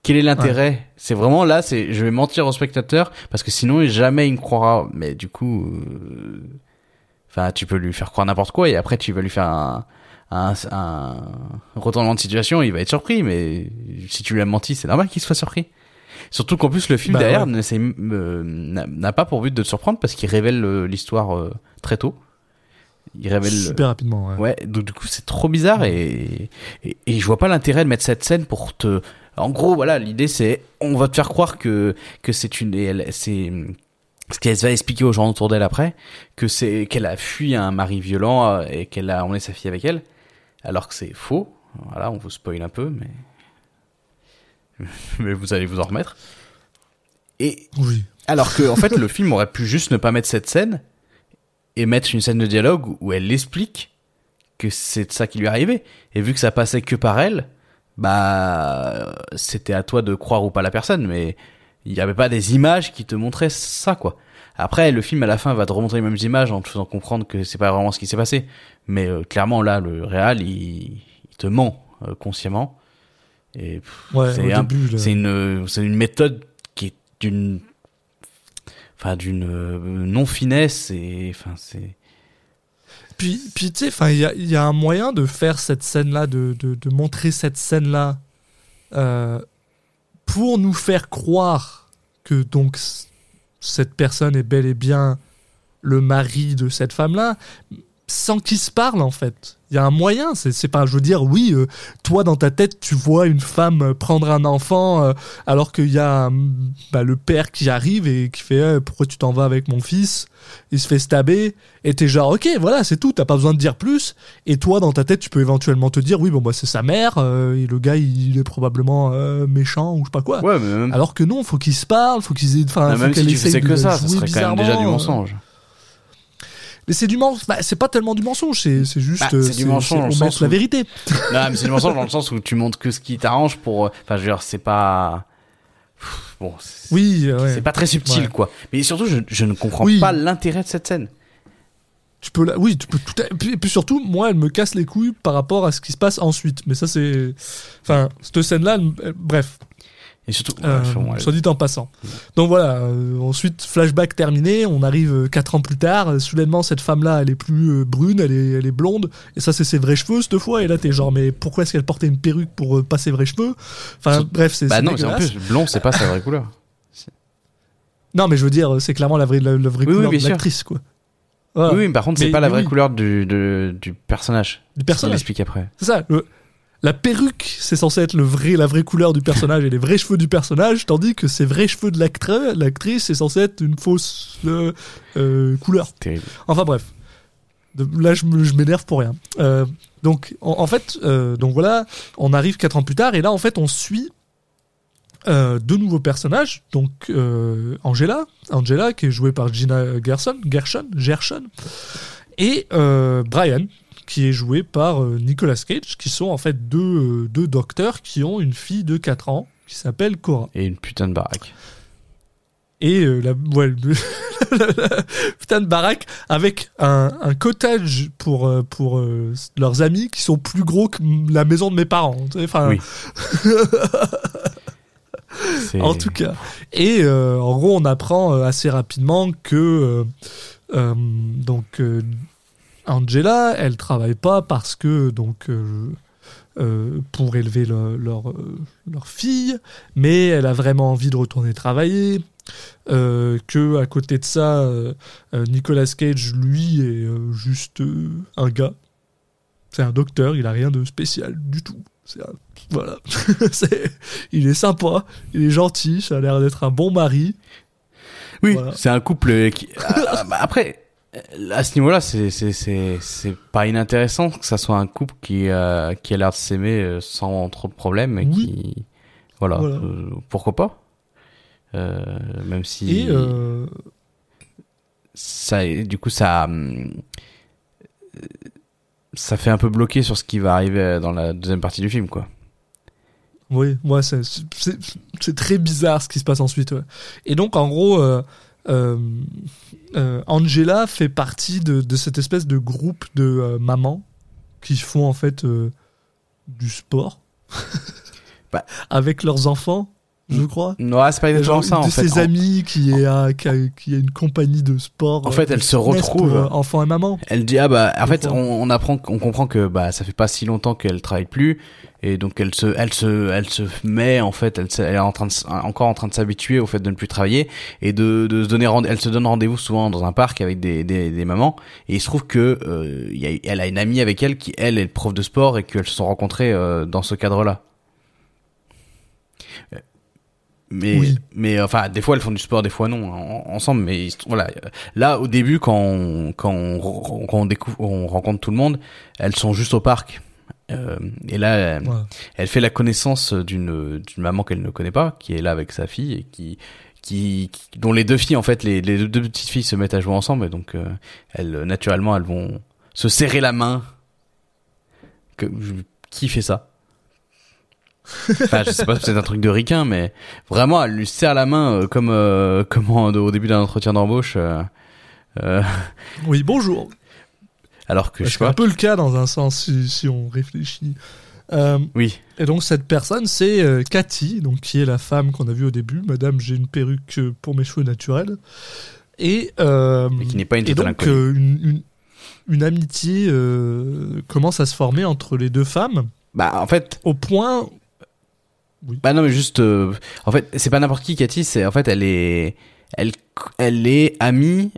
Quel est l'intérêt? C'est vraiment là, c'est je vais mentir au spectateur parce que sinon jamais il me croira. Mais du coup, euh, enfin, tu peux lui faire croire n'importe quoi et après tu vas lui faire un, un, un retournement de situation, il va être surpris. Mais si tu lui as menti, c'est normal qu'il soit surpris. Surtout qu'en plus le film Bah, derrière ouais. euh, n'a pas pour but de te surprendre parce qu'il révèle euh, l'histoire euh, très tôt. Il révèle Super rapidement. ouais. Ouais, donc du coup c'est trop bizarre et, et, et je vois pas l'intérêt de mettre cette scène pour te. En gros, voilà, l'idée c'est on va te faire croire que que c'est une, c'est ce qu'elle va expliquer aux gens autour d'elle après que c'est qu'elle a fui un mari violent et qu'elle a emmené sa fille avec elle, alors que c'est faux. Voilà, on vous spoil un peu, mais [laughs] mais vous allez vous en remettre. Et Oui. alors que, en fait, le film aurait pu juste ne pas mettre cette scène et mettre une scène de dialogue où elle explique que c'est de ça qui lui est arrivé. Et vu que ça passait que par elle, bah, c'était à toi de croire ou pas la personne, mais il n'y avait pas des images qui te montraient ça, quoi. Après, le film à la fin va te remontrer les mêmes images en te faisant comprendre que c'est pas vraiment ce qui s'est passé. Mais euh, clairement, là, le réal, il, il te ment euh, consciemment. Et pff, Ouais, c'est un- là. une, une méthode qui est d'une, enfin d'une euh, non finesse et enfin c'est. Puis, puis tu sais, enfin, il y a, il y a un moyen de faire cette scène-là, de, de, de montrer cette scène-là, euh, pour nous faire croire que donc cette personne est bel et bien le mari de cette femme-là, sans qu'ils se parlent en fait. Il y a un moyen, c'est pas, je veux dire, oui, euh, toi dans ta tête, tu vois une femme euh, prendre un enfant euh, alors qu'il y a euh, bah, le père qui arrive et qui fait Eh, pourquoi tu t'en vas avec mon fils? Il se fait stabber et t'es genre ok voilà c'est tout, t'as pas besoin de dire plus. Et toi dans ta tête, tu peux éventuellement te dire oui bon bah c'est sa mère euh, et le gars il est probablement euh, méchant ou je sais pas quoi. Ouais, mais même, Alors que non, faut qu'ils se parlent, faut qu'ils aient, enfin, même faut si tu faisais que ça, ça serait quand même déjà du euh. mensonge. Mais c'est du mensonge, bah, c'est pas tellement du mensonge, c'est c'est juste Bah, c'est du mensonge omettre sens la où- vérité. non, mais c'est du mensonge dans le sens où tu montres que ce qui t'arrange pour. euh, Enfin, je veux dire, c'est pas. Bon, c'est Oui, euh, ouais. c'est pas très subtil, Ouais. quoi. Mais surtout, je, je ne comprends Oui. pas l'intérêt de cette scène. Tu peux la... Oui, tu peux tout. à- Et puis, surtout, moi, elle me casse les couilles par rapport à ce qui se passe ensuite. Mais ça, c'est. Enfin, cette scène-là, elle- bref, Et surtout, euh, ouais, soit dit en passant. Donc voilà, euh, ensuite, flashback terminé, on arrive 4 ans plus tard. euh, soudainement, cette femme-là, elle est plus euh, brune, elle est, elle est blonde. Et ça, c'est ses vrais cheveux cette fois. Et là, t'es genre, mais pourquoi est-ce qu'elle portait une perruque pour euh, pas ses vrais cheveux? Enfin, bref, c'est. Bah non, c'est en plus, blond, c'est pas sa vraie couleur. [laughs] Non, mais je veux dire, c'est clairement la vraie, la, la vraie Oui, oui, couleur bien de l'actrice, quoi. Voilà. Oui, oui, mais par contre, c'est Mais- pas la mais vraie oui. couleur du, de- du personnage. Du On personnage. l'explique après. C'est ça. le- la perruque, c'est censé être le vrai, la vraie couleur du personnage et les vrais cheveux du personnage, tandis que ces vrais cheveux de l'actrice, c'est censé être une fausse euh, euh, couleur. Terrible. Enfin bref. De- là, je m'énerve pour rien. Euh, donc, en, en fait, donc voilà, on arrive quatre ans plus tard et là, en fait, on suit deux nouveaux personnages. Donc, Angela, Angela qui est jouée par Gina Gerson, Gershon, Gershon, et Brian qui est joué par euh, Nicolas Cage, qui sont en fait deux, euh, deux docteurs qui ont une fille de 4 ans qui s'appelle Cora. Et une putain de baraque. Et euh, la, ouais, le- [laughs] la putain de baraque avec un, un cottage pour, pour euh, leurs amis qui sont plus gros que la maison de mes parents. Enfin, Oui. [laughs] En tout cas. Et euh, en gros, on apprend assez rapidement que donc Angela, elle travaille pas parce que donc euh, euh, pour élever le- leur euh, leur fille, mais elle a vraiment envie de retourner travailler. Euh, que à côté de ça, Nicolas Cage, lui, est euh, juste euh, un gars. C'est un docteur, il a rien de spécial du tout. C'est un- voilà, [laughs] C'est- il est sympa, il est gentil, ça a l'air d'être un bon mari. Oui, Voilà. c'est un couple qui. Ah, bah, après, à ce niveau-là, c'est pas inintéressant que ça soit un couple qui euh, qui a l'air de s'aimer euh, sans trop de problèmes et Oui. qui voilà, Voilà. euh, pourquoi pas? Euh, même si Et euh, ça du coup ça euh, ça fait un peu bloqué sur ce qui va arriver dans la deuxième partie du film quoi. oui, moi c'est c'est c'est très bizarre ce qui se passe ensuite. ouais. Et donc en gros, euh, euh, Angela fait partie de, de cette espèce de groupe de euh, mamans qui font en fait du sport Bah. [laughs] avec leurs enfants, je crois. Non, c'est pas exactement Genre, ça une en de fait. ses En- amis qui, est à- qui, a, qui a une compagnie de sport. En fait, euh, elle se fitness retrouve- pour, euh, enfants et maman. Elle dit ah bah en fait on, on apprend on comprend que bah ça fait pas si longtemps qu'elle travaille plus et donc elle se elle se elle se met en fait elle, elle est en train de encore en train de s'habituer au fait de ne plus travailler et de, de se donner rende- elle se donne rendez-vous souvent dans un parc avec des, des, des mamans et il se trouve que euh, il y a, elle a une amie avec elle qui elle est prof de sport et qu'elles se sont rencontrées euh, dans ce cadre-là. Euh, Mais Oui. mais enfin des fois elles font du sport des fois non en- ensemble mais voilà. Euh, là au début quand on, quand on, quand on découvre on rencontre tout le monde elles sont juste au parc. Euh, et là elle, fait la connaissance d'une d'une maman qu'elle ne connaît pas qui est là avec sa fille et qui qui, qui- dont les deux filles en fait les, les deux, deux petites filles se mettent à jouer ensemble et donc euh, elles naturellement elles vont se serrer la main. Que, qui fait ça? Enfin, je sais pas si c'est un truc de ricain, mais vraiment, elle lui serre la main euh, comme euh, comme en- au début d'un entretien d'embauche. euh, euh, Oui, bonjour. alors que je C'est un peu le cas dans un sens si, si on réfléchit. Oui, et donc cette personne, c'est Cathy, donc qui est la femme qu'on a vue au début. Madame, j'ai une perruque pour mes cheveux naturels. Et, mais qui n'est pas une et donc une, une, une amitié commence à se former entre les deux femmes Bah en fait, au point. Bah non mais juste, euh, en fait, c'est pas n'importe qui, Cathy. C'est en fait, elle est, elle, elle est amie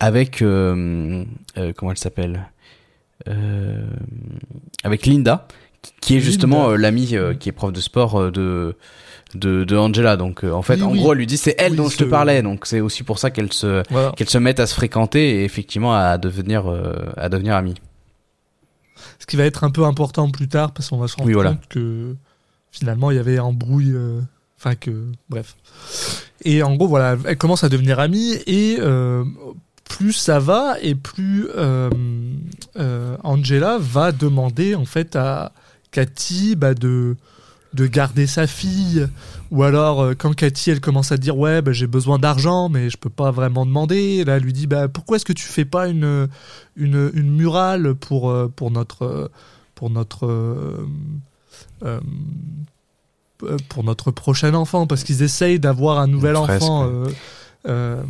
avec euh, euh, comment elle s'appelle, euh, avec Linda, qui est justement euh, l'amie euh, qui est prof de sport de de, de Angela. Donc en fait, Oui, en oui. gros, elle lui dit c'est elle Oui, dont je te parlais. Donc c'est aussi pour ça qu'elle se Voilà. qu'elles se mettent à se fréquenter et effectivement à devenir à devenir amies. Ce qui va être un peu important plus tard parce qu'on va se rendre Oui, voilà. compte que finalement il y avait embrouille. euh, Enfin que. Bref. Et en gros, voilà, elle commence à devenir amie et euh, plus ça va et plus euh, Angela va demander en fait à Cathy bah, de de garder sa fille ou alors quand Cathy elle commence à dire ouais bah, j'ai besoin d'argent mais je peux pas vraiment demander là elle lui dit bah pourquoi est-ce que tu fais pas une une, une murale pour pour notre pour notre euh, euh, pour notre prochain enfant parce qu'ils essayent d'avoir un nouvel enfant euh,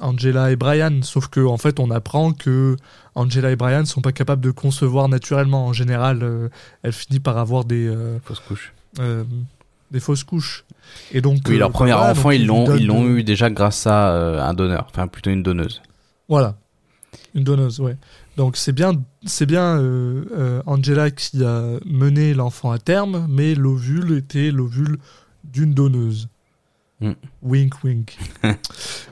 Angela et Brian sauf que en fait on apprend que Angela et Brian sont pas capables de concevoir naturellement en général euh, elle finit par avoir des euh, Fausse couche. euh, des fausses couches et donc Oui, leur premier voilà, enfant, ils l'ont ils l'ont eu déjà grâce à un donneur, enfin plutôt une donneuse. Voilà. Une donneuse, ouais. Donc c'est bien, c'est bien euh, euh, Angela qui a mené l'enfant à terme, mais l'ovule était l'ovule d'une donneuse. Mm. Wink, wink. [laughs]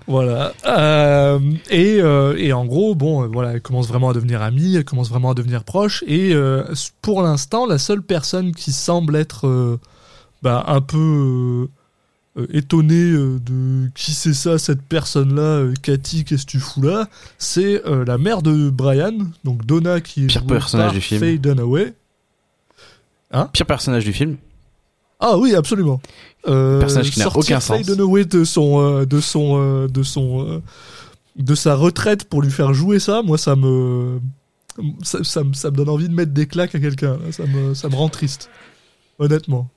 voilà. Euh, et, et en gros, bon, voilà, elle commence vraiment à devenir amie, elle commence vraiment à devenir proche. Et pour l'instant, la seule personne qui semble être bah, un peu euh, étonnée euh, de qui c'est ça, cette personne-là, euh, Cathy, qu'est-ce que tu fous là, c'est euh, la mère de Brian, donc Donna, qui est Pire personnage par du film. Faye Dunaway. Pire personnage du film. Ah oui, absolument. Personnage qui n'a aucun Faye sens. Dunaway de son, de son, de son, de sa retraite pour lui faire jouer ça, moi ça me, ça, ça, me- ça me donne envie de mettre des claques à quelqu'un. Ça me, ça me rend triste, honnêtement.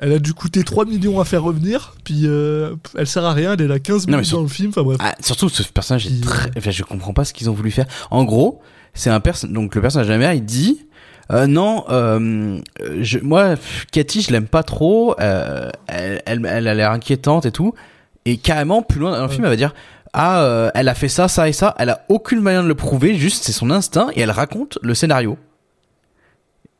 Elle a dû coûter 3 millions à faire revenir, puis euh, elle sert à rien, elle est là 15 Non, mais minutes sur- dans le film, enfin bref. Ah, surtout ce personnage est très. euh, Enfin, je comprends pas ce qu'ils ont voulu faire. En gros, c'est un perso. Donc le personnage de la mère, il dit. Euh, non, euh, je, moi, Cathy, je l'aime pas trop. Euh, elle, elle, elle a l'air inquiétante et tout. Et carrément, plus loin dans le film, elle va dire ah, elle a fait ça, ça et ça. Elle a aucune manière de le prouver. Juste, c'est son instinct et elle raconte le scénario.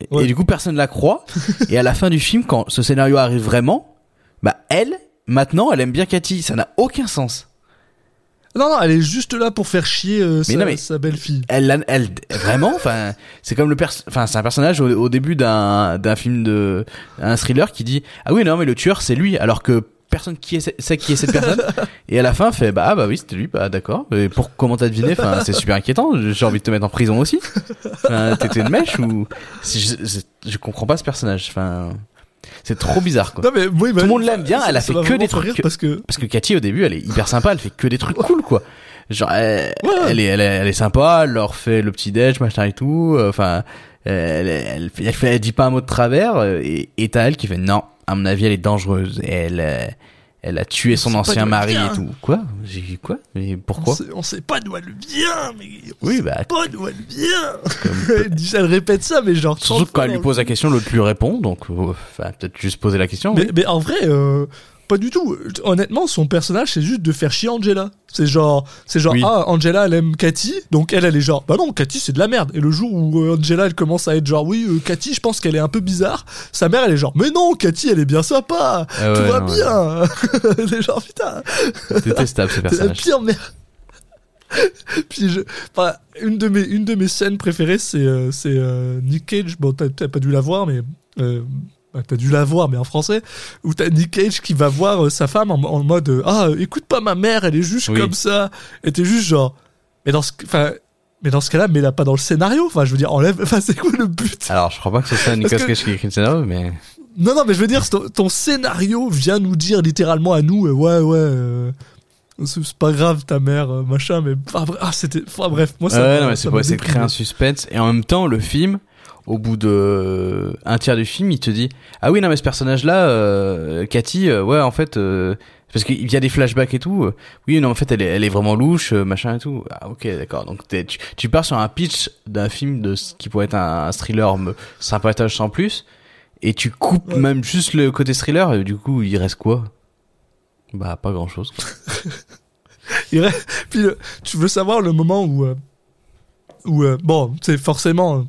Et- Ouais. Et du coup, personne la croit. [laughs] et à la fin du film, quand ce scénario arrive vraiment, bah elle, maintenant, elle aime bien Cathy. Ça n'a aucun sens. Non, non, elle est juste là pour faire chier euh, sa, non, mais- sa belle-fille. elle, elle, vraiment, enfin, c'est comme le pers, enfin, c'est un personnage au, au début d'un, d'un film de, un thriller qui dit, ah oui, non, mais le tueur, c'est lui, alors que personne qui est, sait qui est cette personne. [laughs] et à la fin, fait, bah, ah, bah oui, c'était lui, bah, d'accord. Et pour, comment t'as deviné? Enfin, c'est super inquiétant. J'ai envie de te mettre en prison aussi. Enfin, t'étais une mèche ou, je, je, je comprends pas ce personnage. Enfin, c'est trop bizarre, quoi. Non, mais oui, bah, le monde l'aime bien, elle a fait que des trucs- Parce que, Parce que Cathy, au début, elle est hyper sympa, elle fait que des trucs cool, quoi. Genre, elle, Ouais, ouais. elle est, elle est, elle est sympa, elle leur fait le petit déj, machin et tout. euh, Enfin, elle, elle, fait- elle, fait- elle dit pas un mot de travers, euh, et, et t'as elle qui fait non, à mon avis, elle est dangereuse. Et elle, euh, elle a tué son ancien mari vient. et tout. Quoi? J'ai dit quoi? Mais on pourquoi? sait, on sait pas d'où elle vient, mais on Oui, sait bah, pas d'où elle vient. [laughs] elle, dit- elle répète ça, mais genre. Surtout 30 que quand elle lui pose la question, l'autre lui répond, donc, euh, peut-être juste poser la question. Mais, oui. mais en vrai, euh, pas du tout. Honnêtement, son personnage, c'est juste de faire chier Angela. C'est genre, c'est genre, Oui. ah, Angela, elle aime Cathy, donc elle, elle est genre, bah non, Cathy, c'est de la merde. Et le jour où euh, Angela, elle commence à être genre, oui, euh, Cathy, je pense qu'elle est un peu bizarre, sa mère, elle est genre, mais non, Cathy, elle est bien sympa, Ah ouais, tout va non, ouais. bien. [laughs] elle est genre, putain, Détestable, ce c'est la personnage. pire merde. [laughs] Puis je, enfin, une de mes, une de mes scènes préférées, c'est, euh, c'est euh, Nick Cage. Bon, t'as, t'as pas dû la voir, mais euh, bah, t'as dû la voir, mais en français, où t'as Nick Cage qui va voir euh, sa femme en, en mode, euh, ah, euh, écoute pas ma mère, elle est juste Oui. comme ça. Et t'es juste genre, mais dans ce, enfin, mais dans ce cas-là, mais là pas dans le scénario. Enfin, je veux dire, enlève. [laughs] Enfin, c'est quoi le but? Alors, je crois pas que ce soit Nicolas que- Cage qui écrit le scénario, mais. Non, non, mais je veux dire, ton, ton scénario vient nous dire littéralement à nous, euh, ouais, ouais. euh, c'est pas grave ta mère euh, machin mais ah c'était enfin, bref moi ça ouais, m'a- non, mais c'est pour créer un suspense. Et en même temps, le film, au bout de un tiers du film, il te dit Ah oui, non, mais ce personnage-là, euh, Cathy, euh, ouais, en fait, euh, parce qu'il y a des flashbacks et tout. euh, oui, non, en fait, elle est, elle est vraiment louche, euh, machin et tout. Ah, ok, d'accord. Donc, tu, tu pars sur un pitch d'un film de ce qui pourrait être un, un thriller me- sympatoche sans plus. Et tu coupes Ouais. même juste le côté thriller, et du coup, il reste quoi? Bah, pas grand chose. [laughs] Il reste- puis le- tu veux savoir le moment où euh, où euh, bon c'est forcément euh,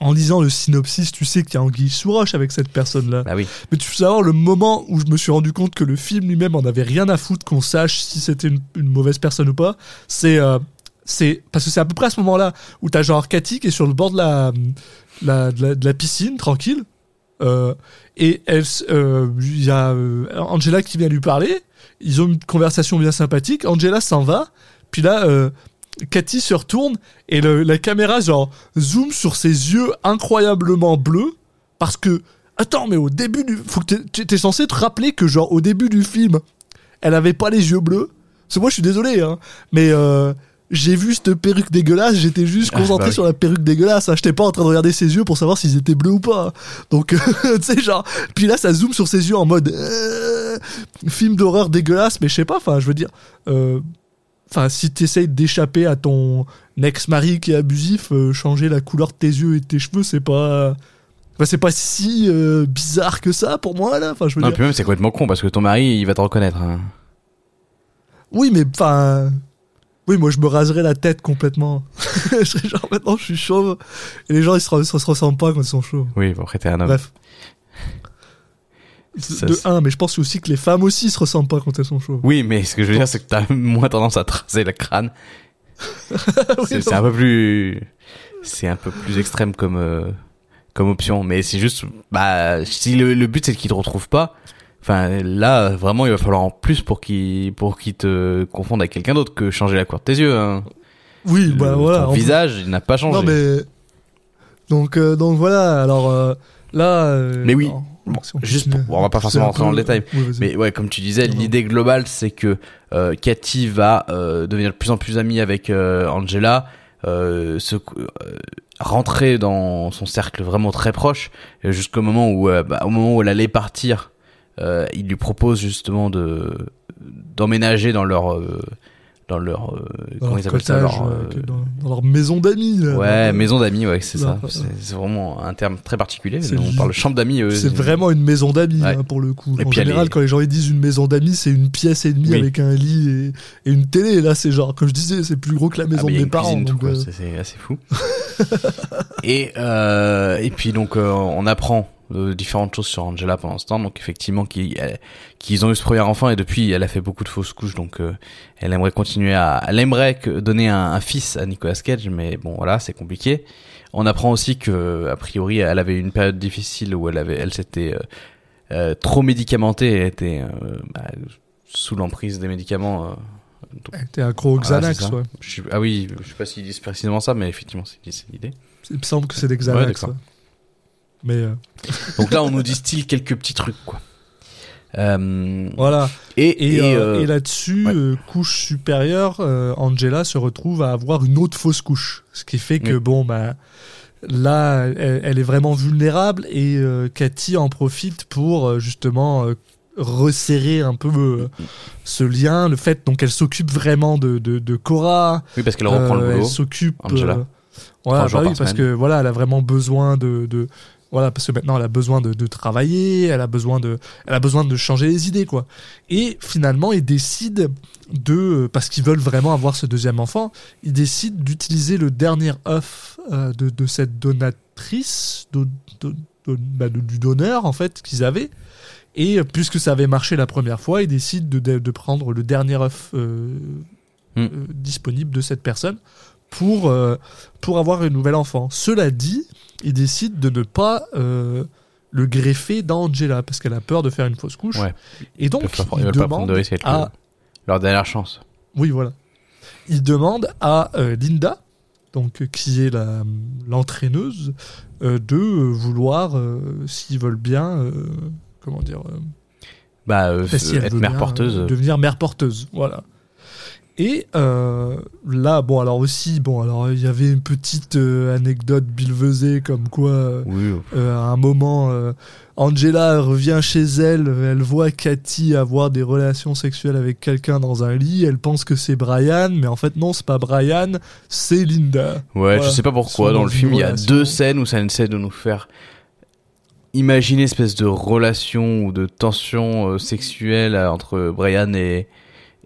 en lisant le synopsis tu sais qu'il y a Anguille sous roche avec cette personne là Bah oui. mais tu veux savoir le moment où je me suis rendu compte que le film lui-même en avait rien à foutre qu'on sache si c'était une, une mauvaise personne ou pas. C'est euh, c'est parce que c'est à peu près à ce moment-là où t'as genre Cathy qui est sur le bord de la la, de la, de la piscine tranquille. Euh, et elle euh, il y a Angela qui vient lui parler. Ils ont une conversation bien sympathique. Angela s'en va. Puis là Cathy se retourne et le- la caméra genre zoom sur ses yeux incroyablement bleus parce que attends mais au début du faut que t'es- censé te rappeler que genre au début du film elle avait pas les yeux bleus que moi je suis désolé hein mais euh, j'ai vu cette perruque dégueulasse, j'étais juste Ah, concentré bah oui. sur la perruque dégueulasse, hein. j'étais pas en train de regarder ses yeux pour savoir s'ils étaient bleus ou pas. Donc, [laughs] tu sais, genre, puis là ça zoome sur ses yeux en mode euh, film d'horreur dégueulasse, mais je sais pas, enfin, je veux dire, euh, enfin, si t'essayes d'échapper à ton ex-mari qui est abusif, euh, changer la couleur de tes yeux et de tes cheveux, c'est pas. Enfin, c'est pas si euh, bizarre que ça pour moi là. Enfin, je veux Non, dire. puis même, c'est complètement con parce que ton mari, il va te reconnaître. hein. Oui, mais enfin. Oui, moi je me raserais la tête complètement. [laughs] je serais genre maintenant je suis chauve et les gens ils se, se ressemblent pas quand ils sont chauves. Oui, bon, après, t'es un homme. Bref. De c'est- un, mais je pense aussi que les femmes aussi se ressemblent pas quand elles sont chauves. Oui, mais ce que je veux dire, c'est que t'as [laughs] moins tendance à tracer le crâne. [laughs] Oui, c'est un peu plus, c'est un peu plus extrême comme, euh, comme option. Mais c'est juste, bah, si le, le but c'est qu'il te retrouve pas, enfin, là, vraiment, il va falloir en plus pour qu'il, pour qu'il te confonde avec quelqu'un d'autre que changer la couleur de tes yeux, hein. Oui, bah Le- voilà. Ton en- visage, il n'a pas changé. Non mais donc euh, donc voilà. Alors euh, là. Mais oui, alors, bon, juste pour- on va pas forcément rentrer dans le détail, oui. Mais ouais, comme tu disais, l'idée globale, c'est que euh, Cathy va euh, devenir de plus en plus amie avec euh, Angela, euh, se, rentrer dans son cercle vraiment très proche jusqu'au moment où, bah, au moment où elle allait partir, il lui propose justement de d'emménager dans leur dans leur euh, Dans comment leur ils appellent ça leur, euh, euh, dans, dans leur maison d'amis. ouais maison d'amis ouais c'est ça c'est vraiment un terme très particulier on parle chambre d'amis eux, C'est vraiment une maison d'amis Ouais. hein, pour le coup. Et en général, quand les gens ils disent une maison d'amis, c'est une pièce et demie Oui. avec un lit et, et une télé. Et là, c'est genre, comme je disais, c'est plus gros que la Ah, maison de mes parents. euh, C'est- assez fou [laughs] et euh, et puis donc euh, on apprend euh, différentes choses sur Angela pendant ce temps donc effectivement qu'ils ont eu ce premier enfant et depuis elle a fait beaucoup de fausses couches donc euh, elle aimerait continuer à elle aimerait que donner un, un fils à Nicolas Cage mais bon voilà c'est compliqué on apprend aussi que a priori elle avait une période difficile où elle avait elle s'était euh, euh, trop médicamentée elle était euh, bah, sous l'emprise des médicaments donc, elle était accro au Xanax. ça. ouais. Je ah oui je sais pas s'ils disent précisément ça mais effectivement c'est l'idée Il me semble que c'est des Xanax. ouais. Mais euh, Donc là, on nous distille quelques petits trucs, quoi. Euh, voilà. et, Et, et, euh, et là-dessus, ouais. couche supérieure, Angela se retrouve à avoir une autre fausse couche. Ce qui fait que, Oui. bon, bah, là, elle, elle est vraiment vulnérable et Cathy en profite pour justement resserrer un peu euh, ce lien. Le fait donc elle s'occupe vraiment de, de, de Cora. oui, parce qu'elle reprend Euh, le Elle boulot. s'occupe. Euh, Trois jours bah oui, par parce que voilà, elle a vraiment besoin de, de voilà, parce que maintenant elle a besoin de, de travailler, elle a besoin de, elle a besoin de changer les idées quoi. Et finalement, ils décident de, parce qu'ils veulent vraiment avoir ce deuxième enfant, ils décident d'utiliser le dernier œuf euh, de, de cette donatrice, de, bah, de- du donneur en fait qu'ils avaient. Et euh, puisque ça avait marché la première fois, ils décident de, prendre le dernier œuf euh, Hmm. euh, disponible de cette personne pour, euh, pour avoir un nouvel enfant. Cela dit, ils décident de ne pas euh, le greffer dans Angela parce qu'elle a peur de faire une fausse couche. Ouais. Et donc, Ils prendre demandent de à, leur dernière chance. oui, voilà. Il demande à euh, Linda, donc qui est l'entraîneuse, de vouloir, s'ils veulent bien, comment dire, Bah, si être mère bien, porteuse. devenir mère porteuse, voilà. Et euh, là, bon, alors aussi, bon, alors il y avait une petite euh, anecdote bilvesée comme quoi. euh, Oui, euh, à un moment, Angela revient chez elle, elle voit Cathy avoir des relations sexuelles avec quelqu'un dans un lit, elle pense que c'est Brian, mais en fait non, c'est pas Brian, c'est Linda. Ouais, Voilà. je sais pas pourquoi. Dans dans le film, il y a deux scènes où ça essaie de nous faire imaginer une espèce de relation ou de tension sexuelle entre Brian et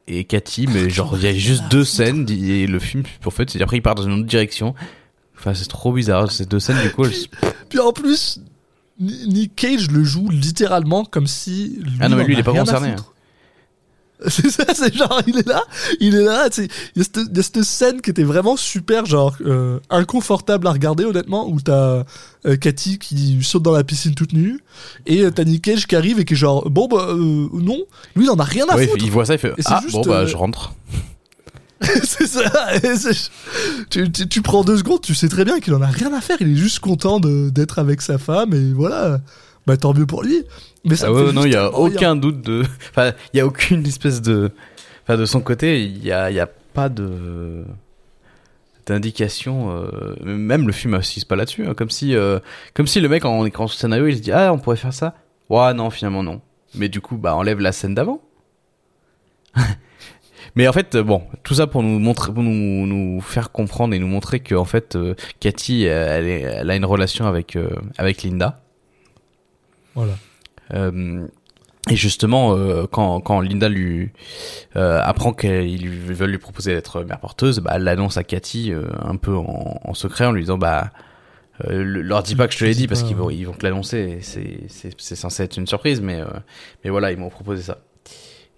et Cathy, mais genre il y a juste deux scènes et le film, en fait, après il part dans une autre direction. Enfin, c'est trop bizarre ces deux scènes. Du coup, Puis en plus, Ni- Nick Cage le joue littéralement comme si. Lui Ah non, mais lui, il est pas concerné, foutre. [laughs] C'est ça, c'est genre, il est là, il est là, il y, a cette- il y a cette scène qui était vraiment super, genre, euh, inconfortable à regarder, honnêtement, où t'as euh, Cathy qui saute dans la piscine toute nue, et euh, t'as Nick Cage qui arrive et qui est genre, bon, bah, non, lui, il en a rien à ouais, foutre. il voit ça, il fait ah juste, bon bah je rentre. [laughs] c'est ça. Tu, tu, tu prends deux secondes, tu sais très bien qu'il en a rien à faire. Il est juste content d'être avec sa femme et voilà. Bah tant mieux pour lui. Mais ça Ah ouais, non, il y a aucun doute de. Enfin, il y a aucune espèce de. Enfin, de son côté, il y a, il y a pas de d'indication. euh, Même le film insiste pas là-dessus. hein, comme si, euh, comme si le mec en écran sous scénario, il se dit ah on pourrait faire ça. Ouais, non, finalement non. Mais du coup, bah enlève la scène d'avant. [laughs] Mais en fait, bon, tout ça pour nous montrer, pour nous, nous faire comprendre et nous montrer que en fait, euh, Cathy, elle, est, elle a une relation avec euh, avec Linda. Voilà. Euh, et justement, euh, quand, quand Linda lui euh, apprend qu'ils veulent lui proposer d'être mère porteuse, bah, elle l'annonce à Cathy euh, un peu en, en secret en lui disant bah le- leur dis pas que je te l'ai dit parce qu'ils vont ils vont te l'annoncer. C'est censé être une surprise, mais mais voilà ils m'ont proposé ça.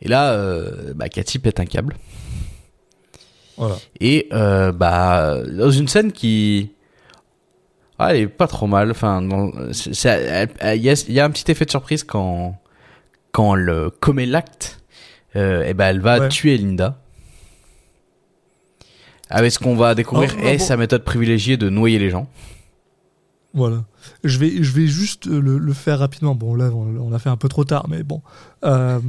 Et là, bah, Cathy pète un câble. Voilà. Et bah dans une scène qui ah, elle est pas trop mal. Enfin, il y, a, il y a un petit effet de surprise quand quand elle commet l'acte. Euh, et ben elle va Ouais. tuer Linda. Avec ce qu'on va découvrir Oh, oh, est bon. sa méthode privilégiée de noyer les gens. Voilà. Je vais, je vais juste le, le faire rapidement. Bon, là, on, on l'a fait un peu trop tard, mais bon. Euh,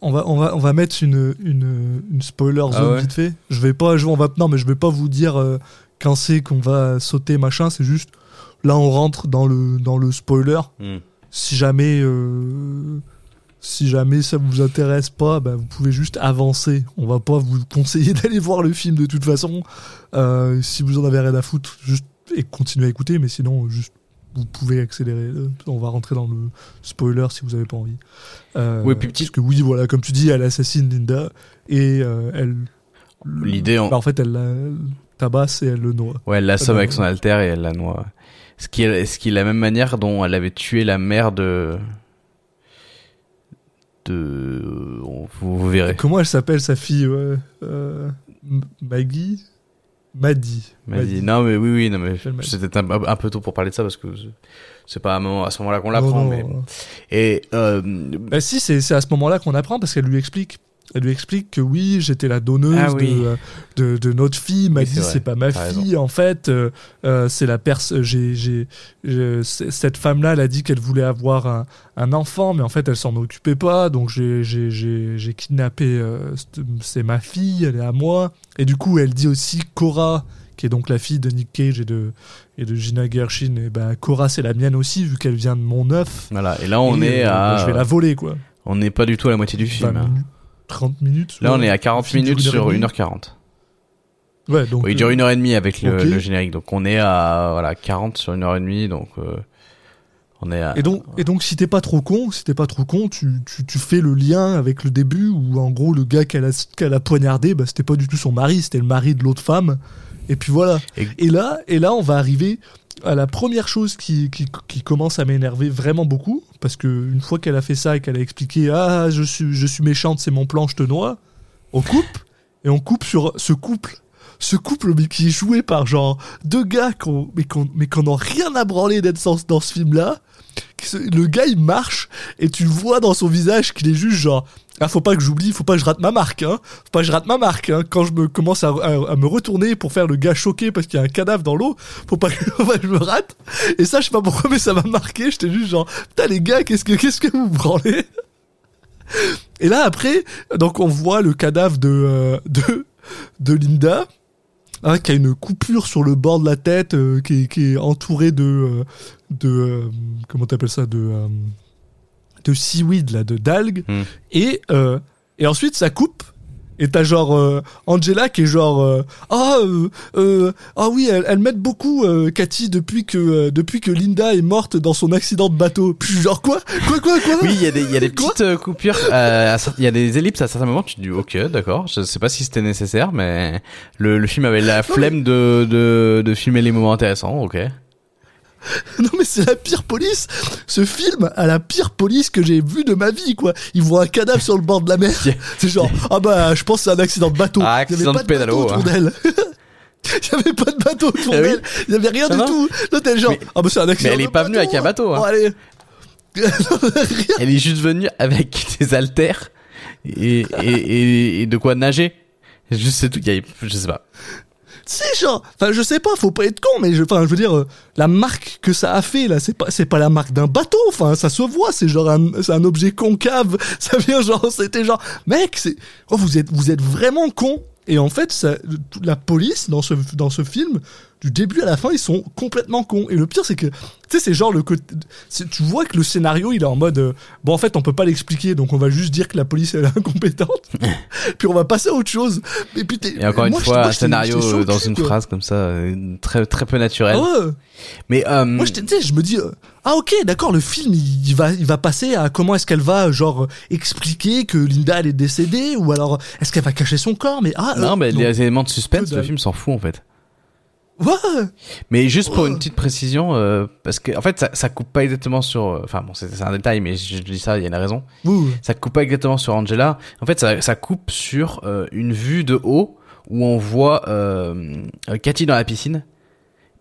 on va, on va, on va mettre une, une, une spoiler zone Ah ouais vite fait. Je vais pas, je, on va, non, mais je vais pas vous dire euh, quand c'est qu'on va sauter machin. C'est juste là, on rentre dans le, dans le spoiler. Hmm. Si jamais, euh, si jamais ça vous intéresse pas, bah, vous pouvez juste avancer. On va pas vous conseiller [laughs] d'aller voir le film de toute façon. Euh, si vous en avez rien à foutre, juste et continuez à écouter. Mais sinon, juste vous pouvez accélérer. On va rentrer dans le spoiler si vous avez pas envie. Euh, Oui, puis petit- Parce que oui, voilà, comme tu dis, elle assassine Linda et euh, elle. L'idée, en- Bah, en fait, elle tabasse et elle le noie. Ouais, elle l'assomme avec son alter et elle la noie. Ce qui est, ce qui est la même manière dont elle avait tué la mère de. De. Vous, vous verrez. Comment elle s'appelle sa fille ouais, euh, Maggie? Maddy. Dit, non, mais oui, oui, non, mais c'était un, un peu tôt pour parler de ça parce que c'est pas à, un moment, à ce moment-là qu'on l'apprend. Mais... Et. Euh, Bah si, c'est c'est à ce moment-là qu'on apprend parce qu'elle lui explique. Elle lui explique que oui, j'étais la donneuse Ah oui. de, de, de notre fille. M'a Oui, dit c'est pas ma fille en fait. euh, euh, c'est la personne. J'ai cette femme-là, elle a dit qu'elle voulait avoir un, un enfant, mais en fait elle s'en occupait pas. Donc j'ai kidnappé. euh, c'est- ma fille, elle est à moi. Et du coup, elle dit aussi Cora, qui est donc la fille de Nick Cage et de et de Gina Gershon. Et ben Cora, c'est la mienne aussi vu qu'elle vient de mon œuf. voilà. Et là, on Et, est euh, à. bah, je vais la voler quoi. On n'est pas du tout à la moitié du 20 film. hein. Minutes, 30 minutes. Là, on est à 40 Le film minutes sur une heure 1h40. Ouais, donc. Il dure euh, une heure et demie avec le, générique. Donc on est à voilà 40 sur une heure et demie. Donc euh, on est à. Et donc, et donc, si t'es pas trop con, si t'es pas trop con, tu, tu, tu fais le lien avec le début où, en gros, le gars qu'elle a, qu'elle a poignardé, bah, c'était pas du tout son mari, c'était le mari de l'autre femme. Et puis voilà. Et- Et, là, et là, on va arriver la première chose qui, qui, commence à m'énerver vraiment beaucoup, parce que une fois qu'elle a fait ça et qu'elle a expliqué, ah, je suis, je suis méchante, c'est mon plan, je te noie, on coupe, et on coupe sur ce couple. Ce couple, qui est joué par genre deux gars qu'on, mais qu'on, mais n'a rien à branler d'être dans, dans ce film-là. Le gars, il marche, et tu vois dans son visage qu'il est juste genre, ah, faut pas que j'oublie, faut pas que je rate ma marque, hein. Faut pas que je rate ma marque, hein. Quand je me commence à, me retourner pour faire le gars choqué parce qu'il y a un cadavre dans l'eau, faut pas que, [laughs] je me rate. Et ça, je sais pas pourquoi, mais ça m'a marqué. J'étais juste genre, putain, les gars, qu'est-ce que, qu'est-ce que vous branlez? Et là, après, donc, on voit le cadavre de, euh, de, Linda. hein, qui a une coupure sur le bord de la tête, euh, qui, est, entourée de, euh, de comment t'appelles ça, de, de seaweed là, de d'algues. Hmm. Et euh, et ensuite ça coupe. Et t'as genre euh, Angela qui est genre euh, ah euh, euh, ah oui elle, elle m'aide beaucoup euh, Cathy depuis que euh, depuis que Linda est morte dans son accident de bateau. [laughs] Puis genre quoi? Quoi quoi quoi? Oui, il y a des, il y a des [laughs] petites coupures, euh, il y a des ellipses à certains moments, tu te dis, ok, d'accord, je sais pas si c'était nécessaire, mais le, le film avait la flemme de, de, de filmer les moments intéressants, ok. [laughs] Non mais c'est la pire police. Ce film a la pire police que j'ai vue de ma vie quoi. Ils voient un cadavre sur le bord de la mer. [laughs] C'est genre ah bah je pense que c'est un accident de bateau. Ah, Il y avait accident pas de de bateau pédalo, autour hein. d'elle. [laughs] Il y avait pas de bateau autour Ah oui. d'elle. Il y avait rien du non. tout. T'es genre Mais- ah bah c'est un accident. mais elle est pas venue avec un bateau, hein. Bon allez. Rien. Elle est juste venue avec des haltères et, et, et, et de quoi nager. Juste c'est tout, je sais pas. C'est genre, enfin je sais pas, faut pas être con, mais je, enfin je veux dire, euh, la marque que ça a fait là, c'est pas, c'est pas la marque d'un bateau, enfin ça se voit, c'est genre un, c'est un objet concave, [laughs] ça vient genre, c'était genre, mec, c'est, oh vous êtes, vous êtes vraiment con. Et en fait, ça, la police dans ce, dans ce film, du début à la fin, ils sont complètement cons. Et le pire, c'est que, tu sais, c'est genre le côté, tu vois que le scénario, il est en mode, euh, bon en fait, on peut pas l'expliquer, donc on va juste dire que la police elle est incompétente, [laughs] puis on va passer à autre chose. Et puis Et encore une moi, fois, j'étais- un scénario le dans une quoi. phrase comme ça, euh, très, très peu naturel. Ah ouais. Mais, euh, Moi, sais, je me dis, euh, ah ok, d'accord, le film, il, il va, il va passer à comment est-ce qu'elle va, genre, euh, expliquer que Linda, elle est décédée, ou alors, est-ce qu'elle va cacher son corps, mais ah, euh, non, mais les éléments de suspense, le film s'en fout en fait. Mais juste pour une petite précision, euh, parce que en fait ça, ça coupe pas exactement sur, euh, enfin bon c'est un détail, mais je, je dis ça, il y a une raison. Ouh. Ça coupe pas exactement sur Angela. En fait ça, ça coupe sur euh, une vue de haut où on voit euh, Cathy dans la piscine.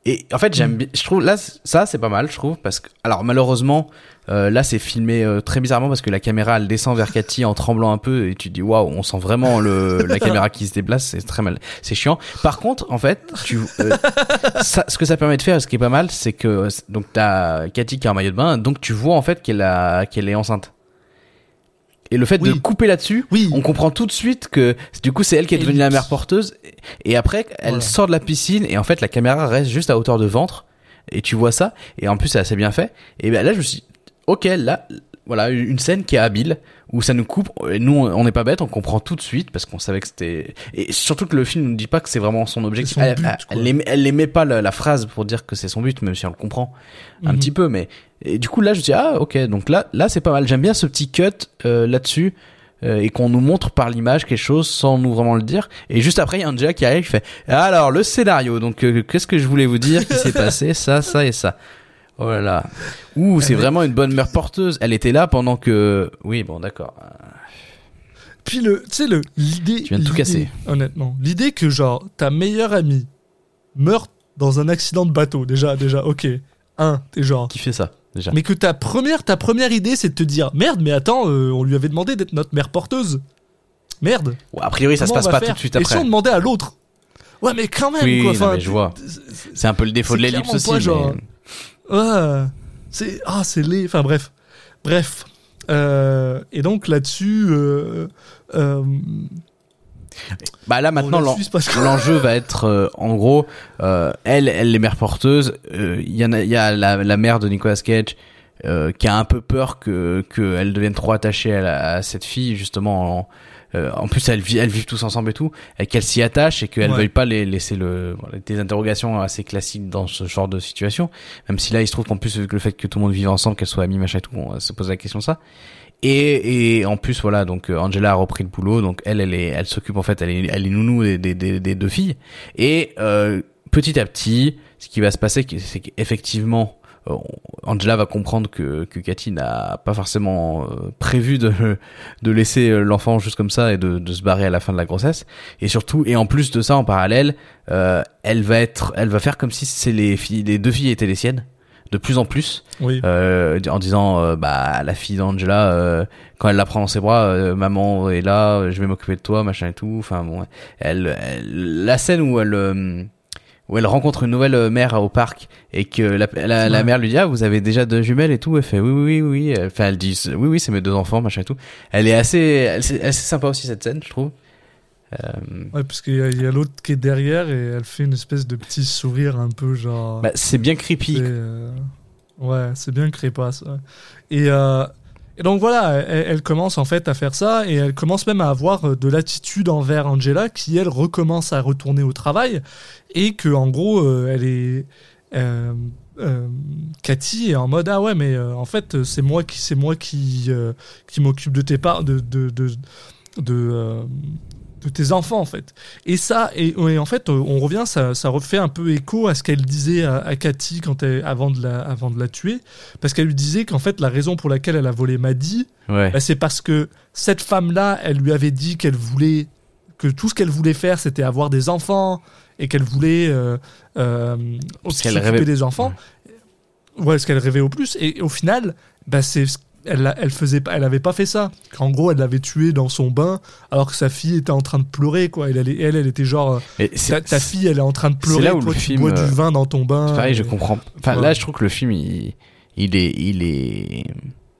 Et en fait j'aime bien, je trouve là ça c'est pas mal, je trouve, parce que alors malheureusement euh, là c'est filmé euh, très bizarrement parce que la caméra elle descend vers Cathy en tremblant un peu et tu te dis waouh on sent vraiment le la caméra qui se déplace, c'est très mal, c'est chiant. Par contre en fait tu euh, ça, ce que ça permet de faire, ce qui est pas mal, c'est que donc t'as Cathy qui est en maillot de bain, donc tu vois en fait qu'elle a qu'elle est enceinte. Et le fait de Oui. couper là-dessus, Oui. on comprend tout de suite que du coup c'est elle qui est devenue la mère porteuse. Et après, elle Voilà. sort de la piscine et en fait la caméra reste juste à hauteur de ventre et tu vois ça. Et en plus c'est assez bien fait. Et ben là je me suis, dit, ok là, voilà une scène qui est habile où ça nous coupe. Et nous on n'est pas bête, on comprend tout de suite parce qu'on savait que c'était. Et surtout que le film nous dit pas que c'est vraiment son objectif. son elle, but, elle, elle émet pas la, la phrase pour dire que c'est son but, même si on le comprend un Mhm. petit peu. Mais et du coup là je me dis ah ok donc là là c'est pas mal. J'aime bien ce petit cut euh, là-dessus euh, et qu'on nous montre par l'image quelque chose sans nous vraiment le dire. Et juste après, il y a Angela qui arrive, qui fait alors le scénario. Donc euh, qu'est-ce que je voulais vous dire qui s'est [laughs] passé? Ça, ça et ça. Oh là là. Ouh, c'est vraiment une bonne mère porteuse. Elle était là pendant que. Oui, bon, d'accord. Puis le, tu sais le l'idée. Tu viens de tout casser. Honnêtement, l'idée que genre ta meilleure amie meurt dans un accident de bateau. Déjà, déjà, ok. Un, t'es genre. Qui fait ça déjà? Mais que ta première, ta première idée, c'est de te dire merde, mais attends, euh, on lui avait demandé d'être notre mère porteuse. Merde. Ouais, A priori, ça se Comment passe on va pas faire tout de suite Et après. si on demandait à l'autre? Ouais, mais quand même, Oui, quoi. non, enfin, mais je vois. c'est- un peu le défaut de l'ellipse clairement aussi. pas mais- genre- Ouais. C'est ah, c'est laid. Enfin bref, bref. Euh, et donc là-dessus, euh, euh, Bah là maintenant, l'enjeu va être en gros, elle, elle les mères porteuses. Il y en a, il y a la, la mère de Nicolas Cage qui a un peu peur que qu'elle devienne trop attachée à, la- à cette fille justement. En, euh, en plus, elles, vi- elles vivent tous ensemble et tout, et qu'elle s'y attache et qu'elle Ouais. veuille pas les laisser le voilà, des interrogations assez classiques dans ce genre de situation. Même si là, il se trouve qu'en plus avec le fait que tout le monde vive ensemble, qu'elle soit amie machin et tout, on se pose la question de ça. Et, et en plus voilà donc euh, Angela a repris le boulot donc elle elle est elle s'occupe en fait elle est elle est nounou des, des, des, des deux filles et euh, petit à petit ce qui va se passer c'est qu'effectivement Angela va comprendre que que Cathy n'a pas forcément euh, prévu de [laughs] de laisser euh, l'enfant juste comme ça et de de se barrer à la fin de la grossesse. Et surtout et en plus de ça en parallèle euh, elle va être elle va faire comme si c'est les filles les deux filles étaient les siennes de plus en plus. Oui. euh, en disant euh, bah la fille d'Angela euh, quand elle la prend dans ses bras euh, maman est là euh, je vais m'occuper de toi machin et tout. Enfin bon elle, elle- la scène où elle euh, où elle rencontre une nouvelle euh, mère au parc et que la, la, la Ouais. mère lui dit ah vous avez déjà deux jumelles et tout elle fait oui oui oui enfin elle dit oui oui c'est mes deux enfants machin et tout elle est assez elle, assez sympa aussi cette scène je trouve euh, Ouais, parce qu'il y a, l'autre qui est derrière et elle fait une espèce de petit sourire un peu genre. bah, c'est bien creepy euh, Ouais, c'est bien crépasse. ouais. Et, euh, donc voilà, elle, commence en fait à faire ça et elle commence même à avoir euh, de l'attitude envers Angela qui elle recommence à retourner au travail et que en gros euh, elle est euh, Cathy est en mode ah ouais mais en fait c'est moi qui c'est moi qui qui m'occupe de tes parts de de de tes enfants en fait. Et ça et, et en fait euh, on revient ça, ça refait un peu écho à ce qu'elle disait à, à Cathy quand elle, avant de la avant de la tuer. Parce qu'elle lui disait qu'en fait la raison pour laquelle elle a volé Maddy ouais. bah, c'est parce que cette femme là elle lui avait dit qu'elle voulait que tout ce qu'elle voulait faire c'était avoir des enfants et qu'elle voulait euh, euh, rêvait- des enfants. Ouais ce qu'elle rêvait au plus. Et au final bah c'est ce- elle, elle faisait pas elle avait pas fait ça en gros elle l'avait tué dans son bain alors que sa fille était en train de pleurer quoi elle elle, elle, elle était genre euh, ta, fille elle est en train de pleurer là où toi le tu film, bois euh, du vin dans ton bain pareil, je comprends. Enfin, Ouais. là, je trouve que le film, il, il est, il est,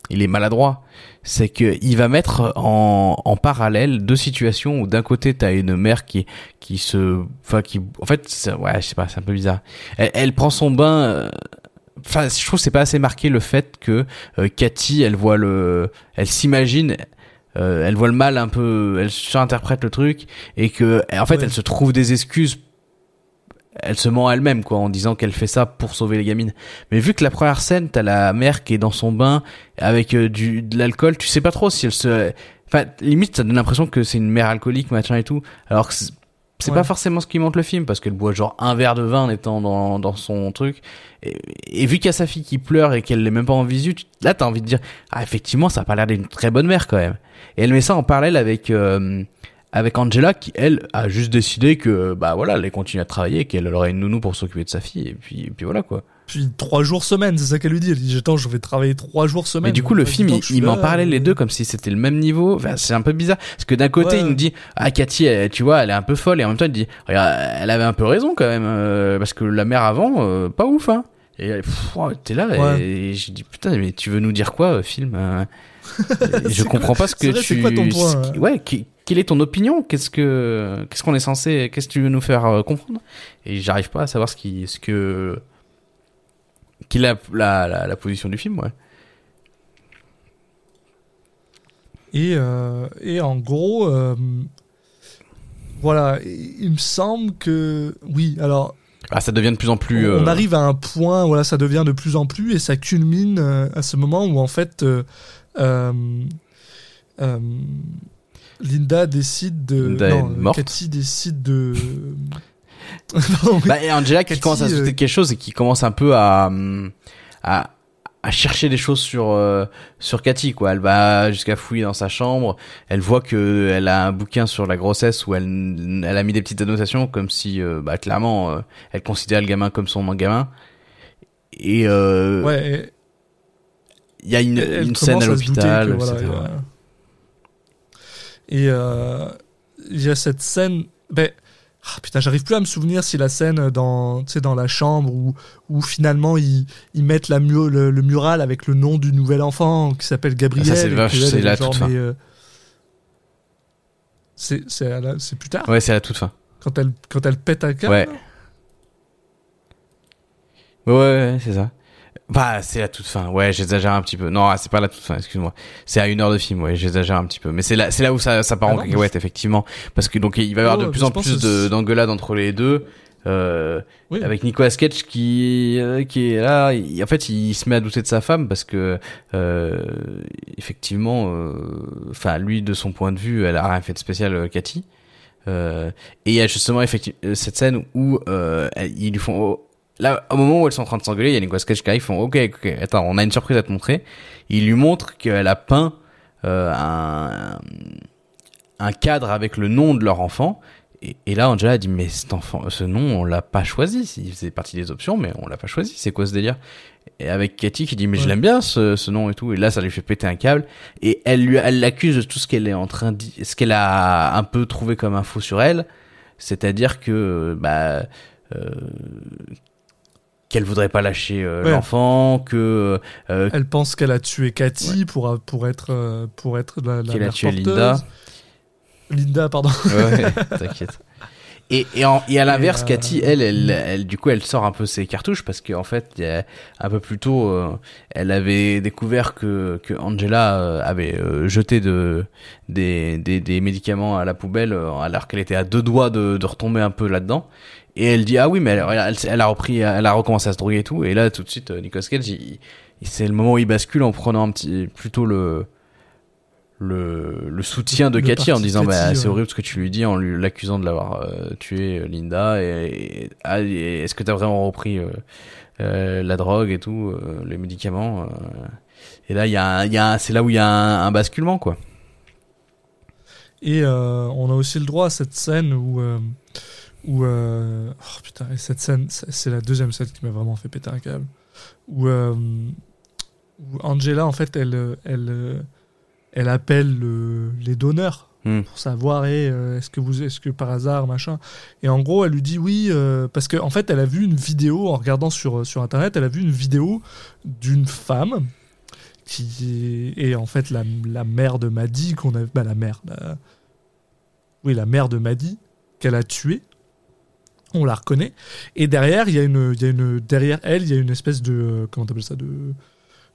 il est maladroit. C'est que il va mettre en, en parallèle deux situations où d'un côté t'as une mère qui, qui se, enfin, qui, en fait, ouais, je sais pas, c'est un peu bizarre. Elle, elle prend son bain. euh, Enfin, je trouve que c'est pas assez marqué le fait que euh, Cathy, elle voit le, elle s'imagine. euh, elle voit le mal un peu, elle surinterprète le truc et que en fait Ouais. elle se trouve des excuses elle se ment elle-même quoi en disant qu'elle fait ça pour sauver les gamines. Mais vu que la première scène, t'as la mère qui est dans son bain avec euh, du de l'alcool, tu sais pas trop si elle se enfin limite ça donne l'impression que c'est une mère alcoolique machin et tout alors que c'est Ouais. pas forcément ce qui montre le film parce qu'elle boit genre un verre de vin en étant dans, dans son truc. Et, et vu qu'il y a sa fille qui pleure et qu'elle l'est même pas en visu tu- là t'as envie de dire ah effectivement ça a pas l'air d'une très bonne mère quand même et elle met ça en parallèle avec euh, avec Angela qui elle a juste décidé que bah voilà elle allait continuer à travailler qu'elle aurait une nounou pour s'occuper de sa fille et puis et puis voilà quoi puis trois jours semaine c'est ça qu'elle lui dit. Elle dit attends je vais travailler trois jours semaine. Mais du coup le film il, que je suis il met en là, parallèle euh, les deux comme si c'était le même niveau. Enfin, c'est un peu bizarre. Parce que d'un côté Ouais. il nous dit ah Cathy elle- tu vois elle est un peu folle et en même temps il dit regarde elle avait un peu raison quand même euh, parce que la mère avant euh, pas ouf hein et oh, t'es là Ouais. et, j'ai dit putain mais tu veux nous dire quoi film euh [laughs] Et je comprends pas ce que vrai, tu. quoi ton point, hein Ouais, qui- quelle est ton opinion? Qu'est-ce que qu'est-ce qu'on est censé Qu'est-ce que tu veux nous faire comprendre Et j'arrive pas à savoir ce qui ce que quelle est la, la, la, la position du film, ouais. Et, euh, et en gros, euh, voilà, il me semble que. Oui, alors, Ah, ça devient de plus en plus. on euh, arrive à un point, voilà, ça devient de plus en plus, et ça culmine à ce moment où, en fait, Linda décide de. Linda est non, morte. Cathy décide de. Pardon. Bah, et Angela qui Cathy, commence à se douter euh, de quelque chose et qui commence un peu à, hum, à, à chercher des choses sur, euh, sur Cathy, quoi. Elle va jusqu'à fouiller dans sa chambre. Elle voit que elle a un bouquin sur la grossesse où elle, elle a mis des petites annotations comme si, euh, bah, clairement, euh, elle considérait le gamin comme son gamin. Et, euh, ouais, il y a une, elle- une scène à l'hôpital, voilà, etc. Et euh, il y a cette scène. Ben, ah, putain, j'arrive plus à me souvenir si la scène dans, dans la chambre où, où finalement ils, ils mettent la mu- le, le mural avec le nom du nouvel enfant qui s'appelle Gabriel. Ça, c'est vache, la toute fin. euh, c'est plus tard, Ouais, c'est à la toute fin. quand, elle, quand elle pète un câble. Ouais. Ouais, ouais, ouais, c'est ça. Bah, c'est la toute fin. Ouais, j'exagère un petit peu. Non, c'est pas la toute fin, excuse-moi. C'est à une heure de film, ouais, j'exagère un petit peu. Mais c'est là, c'est là où ça, ça part Ah en non, cacahuète, effectivement. Parce que donc, il va y avoir de plus je en plus d'engueulades entre les deux. Euh, Oui. avec Nicolas Cage qui euh, qui est là il- en fait il se met à douter de sa femme parce que euh, effectivement euh, enfin lui de son point de vue elle a rien fait de spécial euh, Cathy euh, et il y a justement effectivement cette scène où euh, ils lui font oh, là au moment où elles sont en train de s'engueuler il y a Nicolas Cage qui arrive ils font ok ok attends on a une surprise à te montrer il lui montre qu'elle a peint euh, un un cadre avec le nom de leur enfant et, et là, Angela a dit, mais cet enfant, ce nom, on l'a pas choisi. Il faisait partie des options, mais on l'a pas choisi. C'est quoi ce délire? Et avec Cathy qui dit, mais je l'aime bien, ce, ce nom et tout. Et là, ça lui fait péter un câble. Et elle lui, elle l'accuse de tout ce qu'elle est en train de, ce qu'elle a un peu trouvé comme info sur elle. C'est-à-dire que, bah, euh, qu'elle voudrait pas lâcher euh, Ouais. l'enfant, que, euh, Elle pense qu'elle a tué Cathy pour, pour être, euh, pour être la, la qu'elle a tué porteuse. Linda. Linda, pardon. Ouais, t'inquiète. Et, et, en- et à l'inverse, euh, Cathy, elle, elle, elle, du coup, elle sort un peu ses cartouches parce qu'en fait, y a- un peu plus tôt, euh, elle avait découvert que, que Angela euh, avait euh, jeté de, des, des, des médicaments à la poubelle euh, alors qu'elle était à deux doigts de, de retomber un peu là-dedans. Et elle dit ah oui mais elle, elle, elle a repris, elle a recommencé à se droguer et tout. Et là tout de suite, euh, Nicolas Cage, c'est le moment où il bascule en prenant un petit, plutôt le le, le soutien de Le Cathy en disant Cathy, bah c'est ouais. horrible ce que tu lui dis en l'accusant de l'avoir euh, tué euh, Linda et, et- ah, et est-ce que t'as vraiment repris euh, euh, la drogue et tout les médicaments et là il y a y a c'est là où il y a un, un basculement quoi Et on a aussi le droit à cette scène où. Où euh, oh putain, et cette scène, c'est la deuxième scène qui m'a vraiment fait péter un câble. Où, euh, où Angela, en fait, elle, elle, elle appelle le- les donneurs Hmm. pour savoir eh, euh, est-ce que vous est-ce que par hasard machin et en gros elle lui dit oui euh, parce qu'en en fait elle a vu une vidéo en regardant sur sur internet elle a vu une vidéo d'une femme qui est, est en fait la, la mère de Maddy qu'on a bah, la mère la- oui la mère de Maddy qu'elle a tuée on la reconnaît et derrière il y a une il y a une derrière elle il y a une espèce de euh, comment t'appelles ça de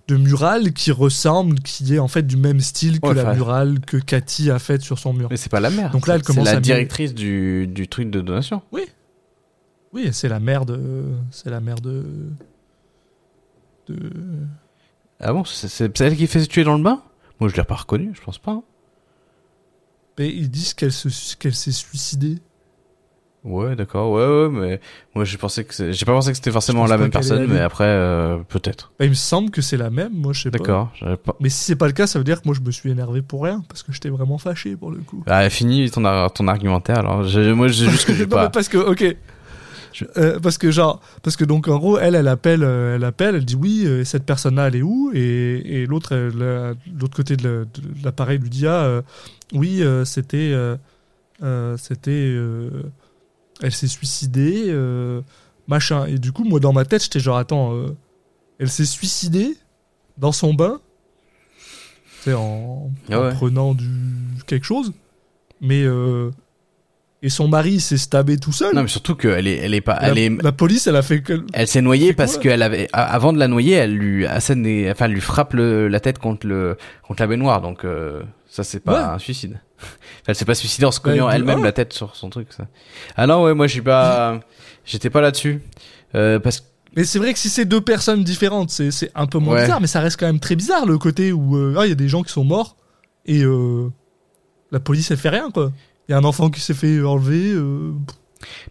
de mural qui ressemble qui est en fait du même style que Ouais, la murale que Cathy a faite sur son mur mais c'est pas la mère Donc là, elle c'est commence la à mieux- directrice du, du truc de donation Oui, c'est la mère de. C'est la mère de. De. ah bon c'est c'est- c'est elle qui fait se tuer dans le bain? Moi je l'ai pas reconnu je pense pas hein. Mais ils disent qu'elle se, qu'elle s'est suicidée. Ouais d'accord ouais ouais mais moi j'ai pensé que j'ai pas pensé que c'était forcément la même personne mais après euh, peut-être Bah, il me semble que c'est la même, moi je sais pas. d'accord pas Mais si c'est pas le cas, ça veut dire que moi je me suis énervé pour rien, parce que j'étais vraiment fâché pour le coup. Ah, fini ton, ar- ton argumentaire, alors. Je- moi, j'ai juste que j'ai [laughs] non, mais pas. parce que, ok. Je- Euh, parce que genre, parce que donc en gros, elle, elle appelle, euh, elle appelle, elle dit oui, euh, cette personne-là, elle est où? Et, et l'autre, l'autre côté de la- de l'appareil lui dit ah, oui, c'était, c'était, elle s'est suicidée, euh, machin. Et du coup, moi dans ma tête, j'étais genre attends, euh, elle s'est suicidée dans son bain. tu sais, en, Ah en prenant du quelque chose. Mais euh, et son mari s'est stabé tout seul. Non, mais surtout qu'elle est, elle est pas, la, elle est, la police, elle a fait que. elle s'est noyée parce qu'elle avait, avant de la noyer, elle lui assène enfin, elle lui frappe le, la tête contre le, contre la baignoire. Donc, euh, ça, c'est pas Ouais. un suicide. Elle s'est pas suicidée en se cognant Ouais, elle-même ah. la tête sur son truc, ça. Ah non, ouais, moi, je suis pas, [laughs] j'étais pas là-dessus. Euh, parce que, Mais c'est vrai que si c'est deux personnes différentes, c'est un peu moins Ouais. bizarre, mais ça reste quand même très bizarre le côté où euh, ah, il y a des gens qui sont morts et la police elle fait rien quoi. Il y a un enfant qui s'est fait enlever. euh,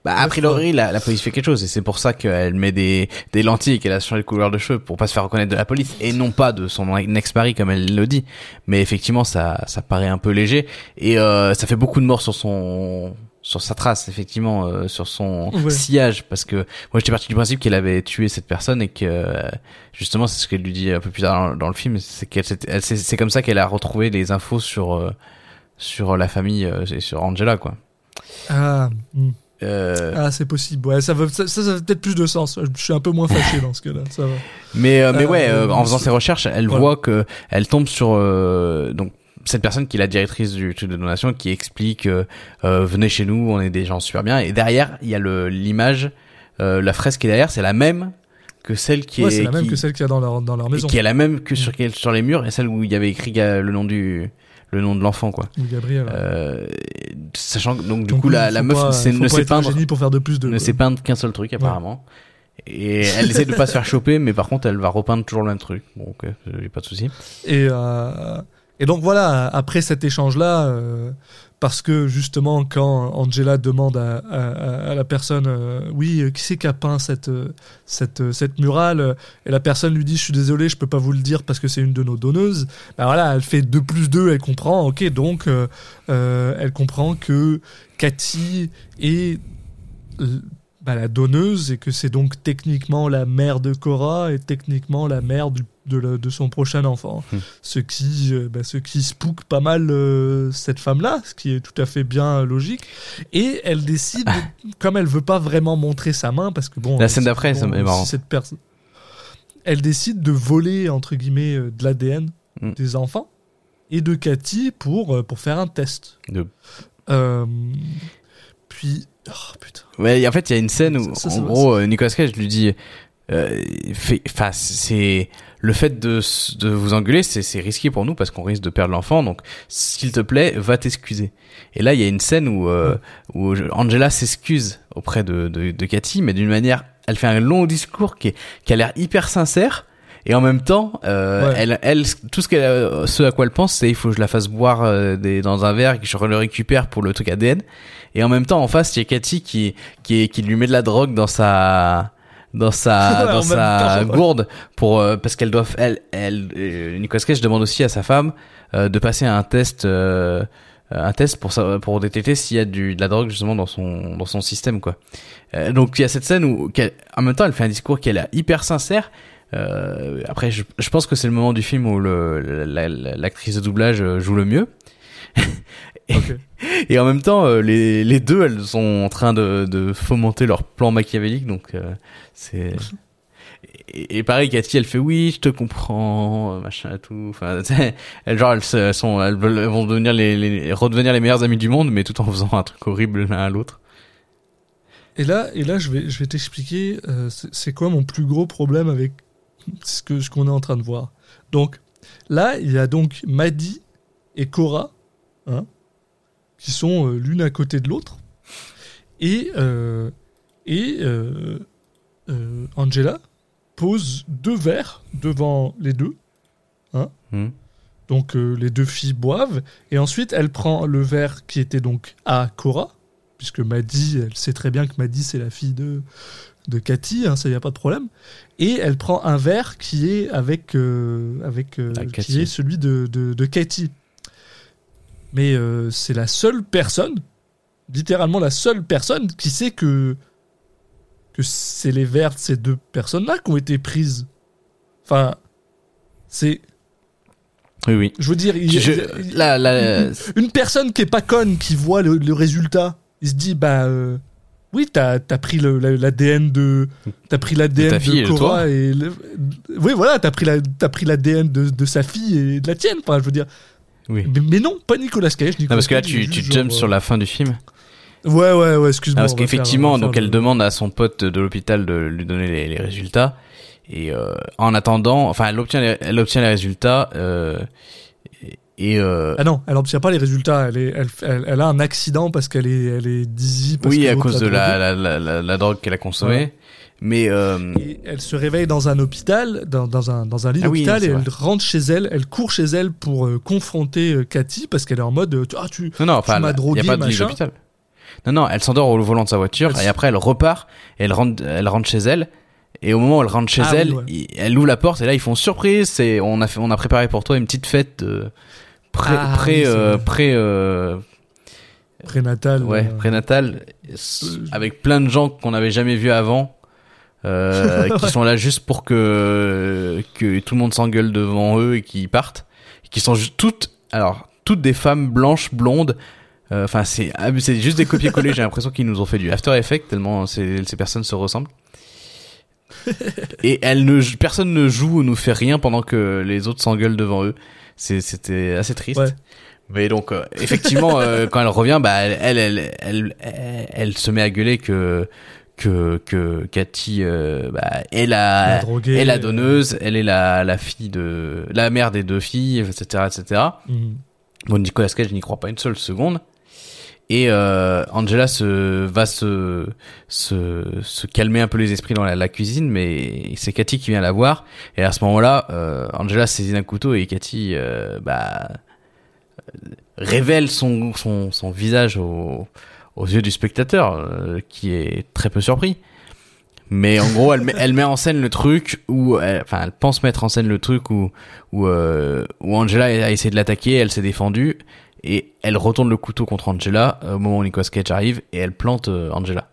bah, a priori, la, la police fait quelque chose et c'est pour ça qu'elle met des, des lentilles et qu'elle a changé de couleur de cheveux pour pas se faire reconnaître de la police et non pas de son ex-mari comme elle le dit. Mais effectivement, ça, ça paraît un peu léger et euh, ça fait beaucoup de morts sur son, sur sa trace, effectivement, euh, sur son Ouais. sillage parce que moi j'étais parti du principe qu'elle avait tué cette personne et que euh, justement c'est ce qu'elle lui dit un peu plus tard dans, dans le film, c'est qu'elle c'est comme ça qu'elle a retrouvé les infos sur euh, sur la famille euh, et sur Angela quoi. Ah, hmm. Euh, ah c'est possible. Ouais, ça, va, ça, ça, peut-être plus de sens. Je suis un peu moins fâché dans ce cas-là. Ça va. Mais euh, mais Euh, ouais, euh, en faisant ses recherches, elle voilà. voit que elle tombe sur euh, donc cette personne qui est la directrice du truc de donation qui explique euh, euh, venez chez nous, on est des gens super bien et derrière, il y a le l'image euh, la fresque qui est derrière, c'est la même que celle qui Ouais, est c'est la même qui, que celle qu'il y a dans leur, dans leur et maison. qui est la même que sur quel- sur les murs et celle où il y avait écrit le nom du le nom de l'enfant quoi. Gabriel. Euh, sachant que donc du Donc coup la, meuf pas- ne sait peindre génie pour faire de plus de. ne sait peindre qu'un seul truc apparemment. Et [laughs] elle essaie de pas se faire choper, mais par contre elle va repeindre toujours le même truc. Bon, ok, j'ai pas de souci. Et, euh, et donc voilà, après cet échange-là, euh, parce que justement, quand Angela demande à, la personne, euh, oui, euh, qui c'est qui a peint cette, euh, cette, cette murale Et la personne lui dit, je suis désolé, je peux pas vous le dire parce que c'est une de nos donneuses. Ben voilà, elle fait 2 plus 2, elle comprend, ok, donc elle comprend que Cathy est bah, la donneuse et que c'est donc techniquement la mère de Cora et techniquement la mère du- de, la- de son prochain enfant. Hmm. Ce, qui, euh, bah, ce qui spook pas mal euh, cette femme-là, ce qui est tout à fait bien logique. Et elle décide, comme elle veut pas vraiment montrer sa main, parce que bon... La scène c'est- d'après, bon, est marrant. cette personne... Elle décide de voler, entre guillemets, euh, de l'ADN Hmm. des enfants et de Cathy pour, euh, pour faire un test. De- Euh, puis... Oh, putain. Ouais, en fait, il y a une scène où, Ça, ça, en ça, gros, Nicolas Cage lui dit, euh, enfin, c'est le fait de, de vous engueuler, c'est c'est risqué pour nous parce qu'on risque de perdre l'enfant. Donc, s'il te plaît, va t'excuser. Et là, il y a une scène où euh, où Angela s'excuse auprès de, de de Cathy, mais d'une manière, elle fait un long discours qui est, qui a l'air hyper sincère. Et en même temps, euh, Ouais. elle, elle, tout ce qu'elle, ce à quoi elle pense, c'est il faut que je la fasse boire euh, des, dans un verre, que je le récupère pour le truc ADN. Et en même temps, en face, il y a Cathy qui, qui, qui lui met de la drogue dans sa, dans sa, [laughs] dans sa gourde pour, euh, parce qu'elle doit, elle, elle, euh, Nicolas Cage demande aussi à sa femme euh, de passer un test, euh, un test pour ça, pour détecter s'il y a du, de la drogue justement dans son, dans son système quoi. Euh, donc il y a cette scène où, en même temps, elle fait un discours qui est là, hyper sincère. Euh, après, je, je pense que c'est le moment du film où le, la- la- l'actrice de doublage joue le mieux. [laughs] [laughs] et, en même temps, euh, les, les deux, elles sont en train de, de fomenter leur plan machiavélique, donc euh, c'est. Et, et pareil, Cathy, elle fait oui, je te comprends, euh, machin et tout. Enfin, [laughs] elles genre, elles, sont, elles, vont devenir les, les, redevenir les meilleures amies du monde, mais tout en faisant un truc horrible l'un à l'autre. Et là, et là je vais, je vais t'expliquer euh, c'est c'est quoi mon plus gros problème avec ce que ce qu'on est en train de voir. Donc là, il y a donc Maddy et Cora, hein, qui sont euh, l'une à côté de l'autre, et euh, et euh, Angela pose deux verres devant les deux. Hmm. Donc euh, les deux filles boivent et ensuite elle prend le verre qui était donc à Cora, puisque Maddy, elle sait très bien que Maddy c'est la fille de, de Cathy, hein, ça y a pas de problème. Et elle prend un verre qui est avec, euh, avec euh, Ah, qui est celui de, de, de Cathy. Mais euh, c'est la seule personne, littéralement la seule personne qui sait que que c'est les verres de ces deux personnes-là qui ont été prises. Enfin, c'est, Oui, oui. je veux dire, il- Je, il- là, là, une personne qui est pas conne, qui voit le, le résultat, il se dit bah euh, Oui, t'as as pris l'ADN de, t'as pris l'ADN de, de. Cora et, le- oui, voilà, t'as pris la, pris l'ADN de, de sa fille et de la tienne. Enfin, je veux dire, Oui. mais, mais non, pas Nicolas Cage. Non, Nicolas parce que là, tu, tu jumps genre, sur la fin du film. euh, Ouais, ouais, ouais. Excuse-moi. Ah, parce qu'effectivement, donc elle le- demande à son pote de l'hôpital de lui donner les, les résultats. Et euh, en attendant, enfin, elle obtient les, elle obtient les résultats. Euh, et euh, Ah non, elle n'obtient pas les résultats. Elle, est, elle, elle, elle a un accident parce qu'elle est, elle est dizzy. Parce oui, à cause de la, la, la, la, la drogue qu'elle a consommée. Ouais. Mais euh, Et elle se réveille dans un hôpital, dans, dans un, dans un lit Ah d'hôpital, et vrai. elle rentre chez elle, elle court chez elle pour euh, confronter euh, Cathy parce qu'elle est en mode euh, ah tu non, non, enfin, m'as drogué, n'y a pas de lit machin. Non, non, elle s'endort au volant de sa voiture Elle et après elle repart et elle rentre, elle rentre chez elle. Et au moment où elle rentre chez Ah oui, elle, ouais. elle ouvre la porte et là ils font surprise. C'est on a fait, on a préparé pour toi une petite fête pré, Ah pré, oui, c'est vrai. pré, prénatal. ouais, prénatal, s- avec plein de gens qu'on n'avait jamais vus avant, euh, [laughs] qui sont là juste pour que que tout le monde s'engueule devant eux et qu'ils partent, qui sont toutes, alors toutes des femmes blanches blondes. Euh, Enfin, c'est abus- c'est juste des copier-coller. J'ai l'impression qu'ils nous ont fait du After Effects tellement ces, ces personnes se ressemblent. Et elles ne, personne ne joue ou nous fait rien pendant que les autres s'engueulent devant eux. C'était assez triste. Ouais. Mais donc, euh, effectivement, euh, quand elle revient, bah, elle, elle, elle, elle, elle- elle se met à gueuler que que que Cathy, euh, bah, est la, La droguée, est la euh. donneuse, elle est la la fille de la mère des deux filles, etc., etc. mhm. Bon, Nicolas Cage n'y croit pas une seule seconde. Et euh, Angela se va se, se se calmer un peu les esprits dans la, la cuisine, mais c'est Cathy qui vient la voir. Et à ce moment-là, euh, Angela saisit un couteau et Cathy euh, bah, révèle son, son son visage au- aux yeux du spectateur, euh, qui est très peu surpris. Mais en gros, elle met, elle met en scène le truc où, enfin, elle pense mettre en scène le truc où où, euh, où Angela a essayé de l'attaquer, elle s'est défendue et elle retourne le couteau contre Angela euh, au moment où Nicolas Cage arrive et elle plante euh, Angela.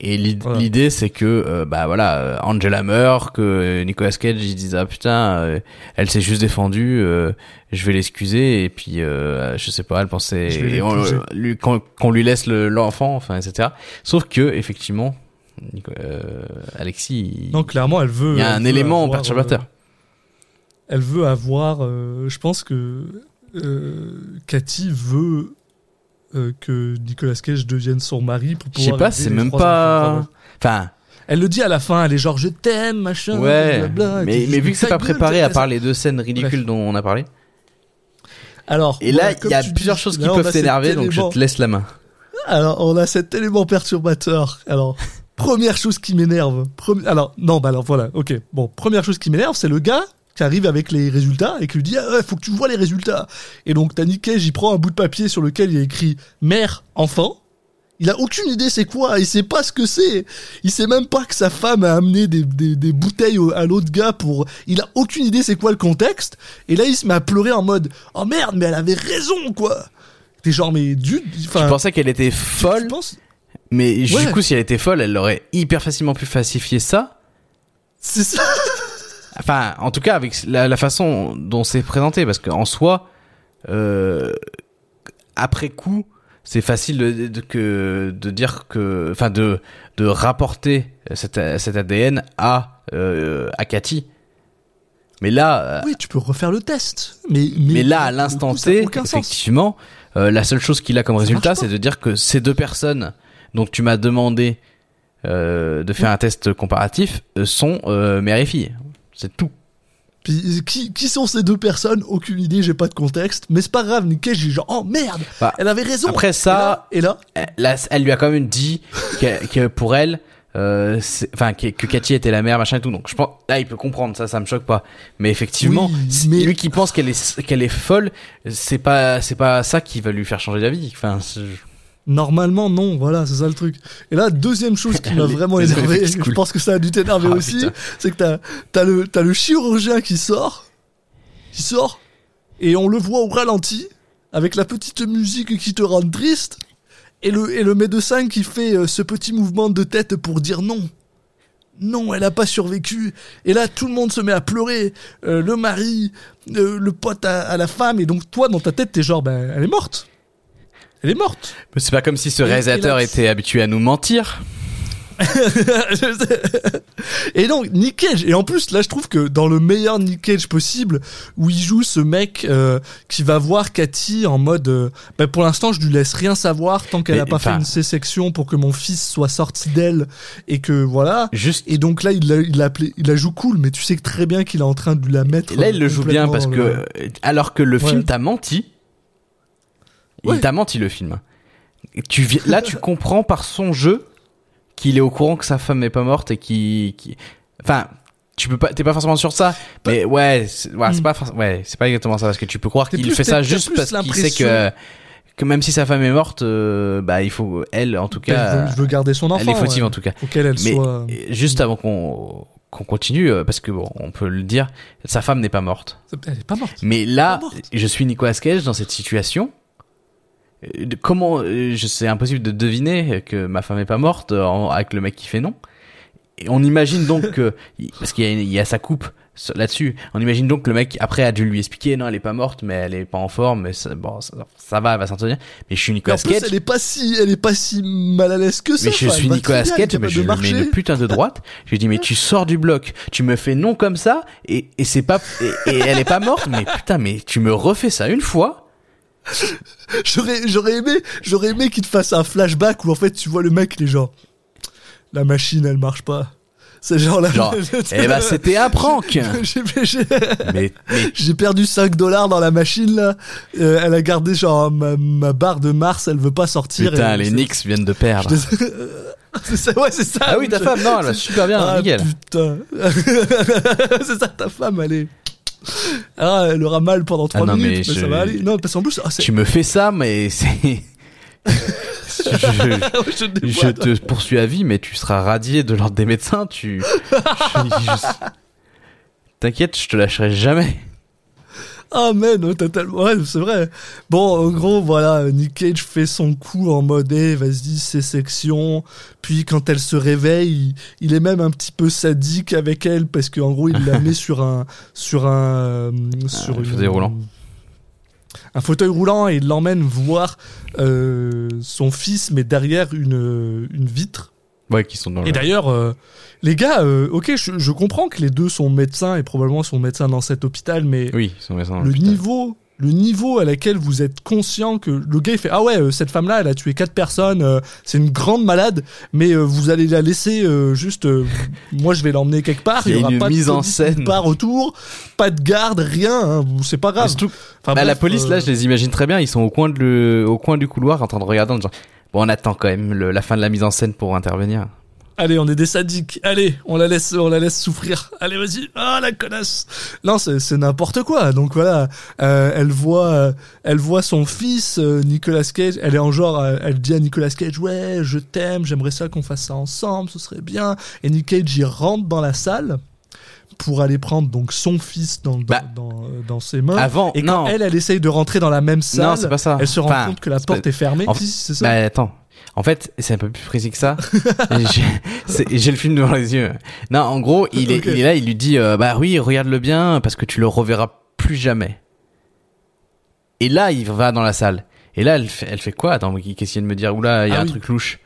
Et l'idée c'est que euh, bah voilà euh, Angela meurt, que Nicolas Cage il dise ah putain euh, elle s'est juste défendue, euh, je vais l'excuser et puis je sais pas elle pensait on- qu'on lui laisse le- l'enfant enfin etc. Sauf que effectivement Nico- Alexis Non, clairement, elle veut. il y a un élément perturbateur. elle veut avoir. je pense que Cathy veut euh, que Nicolas Cage devienne son mari pour Je sais pouvoir. pas, c'est même enfants. pas. Enfin, Elle le dit à la fin, elle est genre je t'aime, machin. ouais. blablabla. mais, mais vu que c'est pas préparé à part les deux scènes ridicules Bref. dont on a parlé. Alors. Et là, il y a plusieurs dis, choses qui peuvent t'énerver, donc je te laisse la main. Alors, on a cet élément perturbateur. Alors, première chose qui m'énerve. Premi- Alors, non, bah alors voilà, ok. Bon, première chose qui m'énerve, c'est le gars qui arrive avec les résultats et qui lui dit Ah ouais, faut que tu vois les résultats. Et donc, Nick Cage, il prend un bout de papier sur lequel il a écrit mère, enfant. Il a aucune idée c'est quoi, il sait pas ce que c'est. Il sait même pas que sa femme a amené des, des, des bouteilles à l'autre gars pour. Il a aucune idée c'est quoi le contexte. Et là, il se met à pleurer en mode Oh merde, mais elle avait raison, quoi. T'es genre, mais Je pensais qu'elle était tu folle, penses mais Ouais. du coup, si elle était folle, elle aurait hyper facilement pu falsifier ça. C'est ça. Enfin, en tout cas, avec la, la façon dont c'est présenté, parce qu'en soi, euh, après coup, c'est facile de, de, que, de dire que, enfin, de, de rapporter cet, cet ADN à, euh, à Cathy. Mais là, euh, Oui, tu peux refaire le test. Mais, mais, mais là, à l'instant T, effectivement, euh, la seule chose qu'il a comme Ça résultat, c'est de dire que ces deux personnes dont tu m'as demandé euh, de faire un test comparatif sont euh, mère et fille. C'est tout. Qui, qui sont ces deux personnes? Aucune idée, j'ai pas de contexte. Mais c'est pas grave, il est genre, oh merde, Bah, elle avait raison. après ça- Et là, Elle, là, elle lui a quand même dit que, que pour elle, euh, enfin que, que Cathy était la mère, machin et tout. Donc je pense là, il peut comprendre ça, ça me choque pas. Mais effectivement, Oui, si- mais- lui qui pense qu'elle est qu'elle est folle, c'est pas c'est pas ça qui va lui faire changer d'avis. Enfin, normalement, non, voilà, c'est ça le truc. Et là, deuxième chose qui m'a vraiment énervé, [laughs] je pense que ça a dû t'énerver Ah, aussi, c'est que t'as as le, t'as le chirurgien qui sort, qui sort, et on le voit au ralenti, avec la petite musique qui te rend triste, et le, et le médecin qui fait euh, ce petit mouvement de tête pour dire non. Non, elle a pas survécu. Et là, tout le monde se met à pleurer. Euh, le mari, euh, le pote à, à la femme. Et donc, toi, dans ta tête, t'es genre, ben, elle est morte. Elle est morte. Mais c'est pas comme si ce réalisateur était habitué à nous mentir. [laughs] et donc Nick Cage et en plus là je trouve que dans le meilleur Nick Cage possible où il joue ce mec euh, qui va voir Cathy en mode euh, bah, pour l'instant je lui laisse rien savoir tant qu'elle a pas fait une C-section pour que mon fils soit sorti d'elle et que voilà Juste. et donc là il la, il l'a il la joue cool mais tu sais très bien qu'il est en train de la mettre Et là, il le joue bien parce que, alors que le Ouais. film t'a menti, Ouais. il t'a menti le film. Et Tu vi- là, tu comprends par son jeu qu'il est au courant que sa femme n'est pas morte et qui, qui, enfin, tu peux pas, t'es pas forcément sur ça, mais ouais, c'est ouais, Hmm. pas, ouais, c'est pas exactement ça parce que tu peux croire qu'il fait ça juste parce qu'il sait que, que même si sa femme est morte, euh, bah il faut elle en tout Elle cas, veut, je veux garder son enfant elle est fautive ouais. en tout cas. elle Mais soit juste avant qu'on qu'on continue, euh, parce que bon, on peut le dire, sa femme n'est pas morte. elle est pas morte Mais là, morte. je suis Nicolas Cage dans cette situation. Euh, de- Comment, euh, je c'est impossible de deviner que ma femme est pas morte euh, en- avec le mec qui fait non. Et on imagine donc que, [laughs] parce qu'il y, y a sa coupe là-dessus, on imagine donc que le mec après a dû lui expliquer non elle est pas morte mais elle est pas en forme mais ça, bon ça, ça va elle va s'en tenir. Mais je suis Nicolas en plus, Cage. elle est pas si, elle est pas si mal à l'aise que ça. Mais je suis Nicolas Cage, mais je le mets une putain de droite. Je lui dis, mais tu sors du bloc, tu me fais non comme ça, et, et c'est pas, et, et elle est pas morte, mais putain, mais tu me refais ça une fois. [laughs] J'aurais, j'aurais aimé, j'aurais aimé qu'il te fasse un flashback où en fait tu vois le mec, les gens. La machine, elle marche pas. C'est genre là. Genre, [laughs] eh ben, c'était un prank. [laughs] j'ai, j'ai- Mais, mais, j'ai perdu 5 dollars dans la machine là. Euh, elle a gardé genre ma, ma barre de Mars, elle veut pas sortir. putain, et- les Knicks viennent de perdre. c'est ça, ouais, c'est ça. Ah oui, ta femme, non, elle va super bien, Ah, nickel. putain. c'est ça, ta femme, elle est. [laughs] Ah, elle aura mal pendant 3 Ah non, minutes, mais mais, je- ça va aller. Non, parce qu'en plus, ah, Tu me fais ça, mais c'est, je, [laughs] [laughs] je, te je dévoile. te poursuis à vie, mais tu seras radié de l'ordre des médecins, tu, t'inquiète, je te lâcherai jamais. Ah man, oh, t'as tellement... Ouais, c'est vrai. Bon, en gros, voilà, Nick Cage fait son coup en mode, eh, vas-y, c'est section. Puis quand elle se réveille, il, il est même un petit peu sadique avec elle parce qu'en gros, il la [laughs] met sur un, sur un, euh, sur Un fauteuil roulant. Un fauteuil roulant et il l'emmène voir euh, son fils, mais derrière une, une vitre. Ouais, qui sont dans Et le, d'ailleurs, euh, les gars, euh, ok, je, je comprends que les deux sont médecins et probablement sont médecins dans cet hôpital, mais oui, ils sont médecins dans le niveau le niveau à laquelle vous êtes conscient que le gars il fait ah ouais euh, cette femme là elle a tué quatre personnes euh, c'est une grande malade mais euh, vous allez la laisser euh, juste euh, [laughs] moi je vais l'emmener quelque part Il y a aura une pas mise de en scène. part autour pas de garde rien hein, c'est pas grave surtout, Enfin, bah, la police, euh, là, je les imagine très bien. Ils sont au coin, de le, au coin du couloir en train de regarder en disant Bon, on attend quand même la fin de la mise en scène pour intervenir. Allez, on est des sadiques. Allez, on la laisse, on la laisse souffrir. Allez, vas-y. Ah, la connasse. Non, c'est, n'importe quoi. Donc voilà, euh, elle voit, euh, elle voit son fils, euh, Nicolas Cage. Elle est en genre, elle dit à Nicolas Cage, ouais, je t'aime, j'aimerais ça qu'on fasse ça ensemble, ce serait bien. Et Nick Cage, il rentre dans la salle pour aller prendre donc son fils dans, dans, Bah, dans, euh, dans ses mains. Avant, Et quand non. elle, elle essaye de rentrer dans la même salle, Non, c'est pas ça. elle se rend Enfin, compte que la porte pas- est fermée. en- Si, c'est ça. Bah attends. En fait, c'est un peu plus précis que ça. [laughs] J'ai c'est- j'ai le film devant les yeux. Non, en gros, il est, il est là, il lui dit euh, bah oui, regarde-le bien parce que tu le reverras plus jamais. Et là, il va dans la salle. Et là, elle fait, elle fait quoi? Attends, qu'est-ce qu'il vient de me dire? Oula, il y a Ah un oui. truc louche.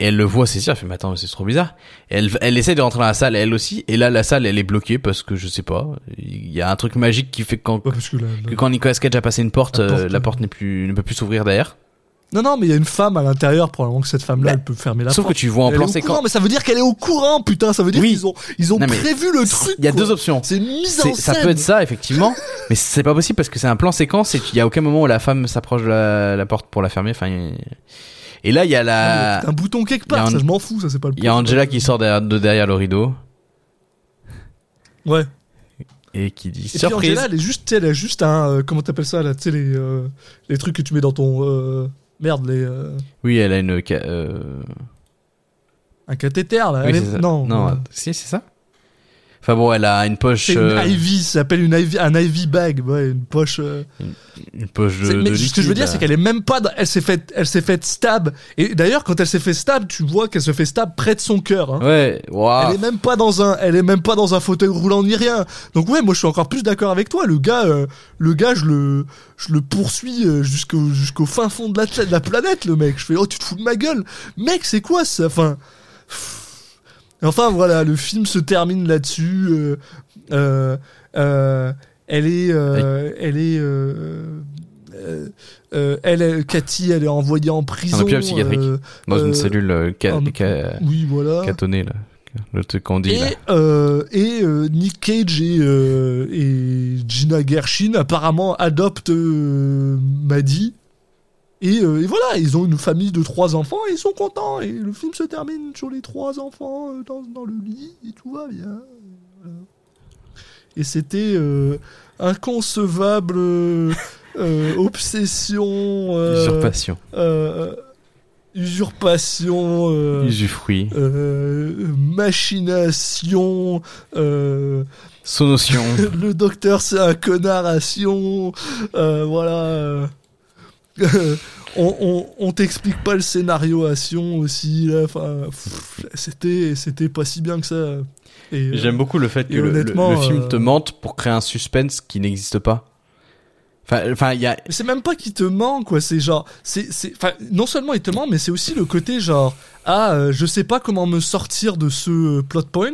Et elle le voit saisir, elle fait mais attends, c'est trop bizarre. Et elle, elle essaie de rentrer dans la salle, elle aussi. Et là, la salle, elle est bloquée parce que je sais pas. Il y a un truc magique qui fait que quand, Ouais, que quand Nicolas Cage a passé une porte, La euh, porte, la porte n'est plus, ne peut plus s'ouvrir derrière. Non, non, mais il y a une femme à l'intérieur, probablement que cette femme-là, Bah, elle peut fermer la Sauf porte. que tu vois en plan séquence. courant, mais ça veut dire qu'elle est au courant, putain. Ça veut dire Oui. qu'ils ont, ils ont Non, prévu le truc. Il y a quoi. deux options. C'est une mise C'est- en ça scène. peut être ça effectivement, [laughs] mais c'est pas possible parce que c'est un plan séquence et qu'il y a aucun moment où la femme s'approche de la, la porte pour la fermer. Enfin, il- et là il y a la, peut-être un bouton quelque part. un- Ça, je m'en fous. Ça, c'est pas le. il y a Angela qui sort derrière, de derrière le rideau Ouais. et qui dit Et puis surprise. Angela, elle est juste, elle a juste un, euh, comment t'appelles ça là, tu sais les, euh, les trucs que tu mets dans ton, euh, merde, les, Oui, elle a une. un cathéter là. oui, est-. Non. non, euh, si c'est ça. Enfin bon, elle a une poche, C'est une Ivy, ça s'appelle une Ivy, un Ivy bag, ouais, une poche. Une poche de, mais de ce que je veux dire, c'est là. qu'elle est même pas. Elle s'est fait, elle s'est fait stab. Et d'ailleurs, quand elle s'est fait stab, tu vois qu'elle se fait stab près de son cœur. hein. Ouais, waouh. Elle est même pas dans un, elle est même pas dans un fauteuil roulant ni rien. Donc ouais, moi je suis encore plus d'accord avec toi. Le gars, euh, le gars, je le, je le poursuis euh, jusqu'au jusqu'au fin fond de la, de la planète, le mec. Je fais oh tu te fous de ma gueule, mec, c'est quoi ça? Enfin, enfin voilà, le film se termine là-dessus. euh, euh, euh, elle est, euh, elle est. euh, euh, elle, Cathy, elle est envoyée en prison. hôpital psychiatrique. Dans une cellule ca- oui, voilà. catonnée, là. Le truc qu'on dit, là. Et, et euh, Nick Cage et, et Gina Gershon apparemment adoptent Maddie. Et, euh, et voilà, ils ont une famille de trois enfants et ils sont contents. Et le film se termine sur les trois enfants dans, dans le lit et tout va bien. Voilà. Et c'était inconcevable obsession. Usurpation. usurpation. Usufruit. machination, Sonotion. le docteur c'est un connard à Sion, euh, voilà. euh, [laughs] on on, on t'explique pas le scénario à Sion aussi, enfin, c'était pas si bien que ça. Euh, J'aime beaucoup le fait que le, le- honnêtement, le film euh, te mente pour créer un suspense qui n'existe pas. Enfin, enfin, il y a. C'est même pas qu'il te ment, quoi. C'est genre, c'est, c'est, enfin, non seulement il te ment, mais c'est aussi le côté genre, ah, euh, je sais pas comment me sortir de ce euh, plot point.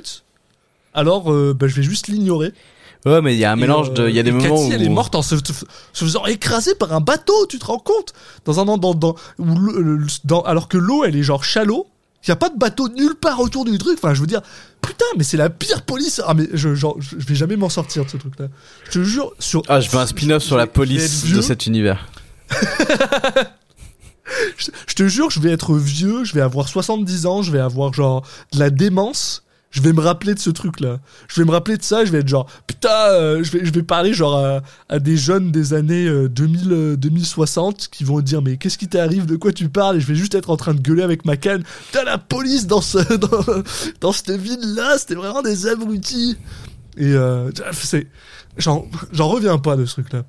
Alors, euh, bah, je vais juste l'ignorer. Ouais, mais il y a un Et, mélange de. Il y a euh, des moments Cathy, où. elle est morte en se, se faisant écraser par un bateau, tu te rends compte? Dans un dans, dans, dans, alors que l'eau, elle est genre shallow. Il y a pas de bateau nulle part autour du truc. Enfin, je veux dire, putain, mais c'est la pire police. Ah, mais je, genre, je, je vais jamais m'en sortir de ce truc-là. Je te jure, sur. Ah, je veux un spin-off sur la police de cet univers. [laughs] Je, je te jure, je vais être vieux, je vais avoir 70 ans, je vais avoir genre de la démence. Je vais me rappeler de ce truc-là. Je vais me rappeler de ça, je vais être genre, putain, euh, je, vais, parler genre à, des jeunes des années euh, 2000, euh, 2060 qui vont dire, mais qu'est-ce qui t'arrive, de quoi tu parles? Et je vais juste être en train de gueuler avec ma canne. Putain, la police dans, ce, [laughs] dans, cette ville-là, c'était vraiment des abrutis. Et euh, c'est, j'en reviens pas de ce truc-là.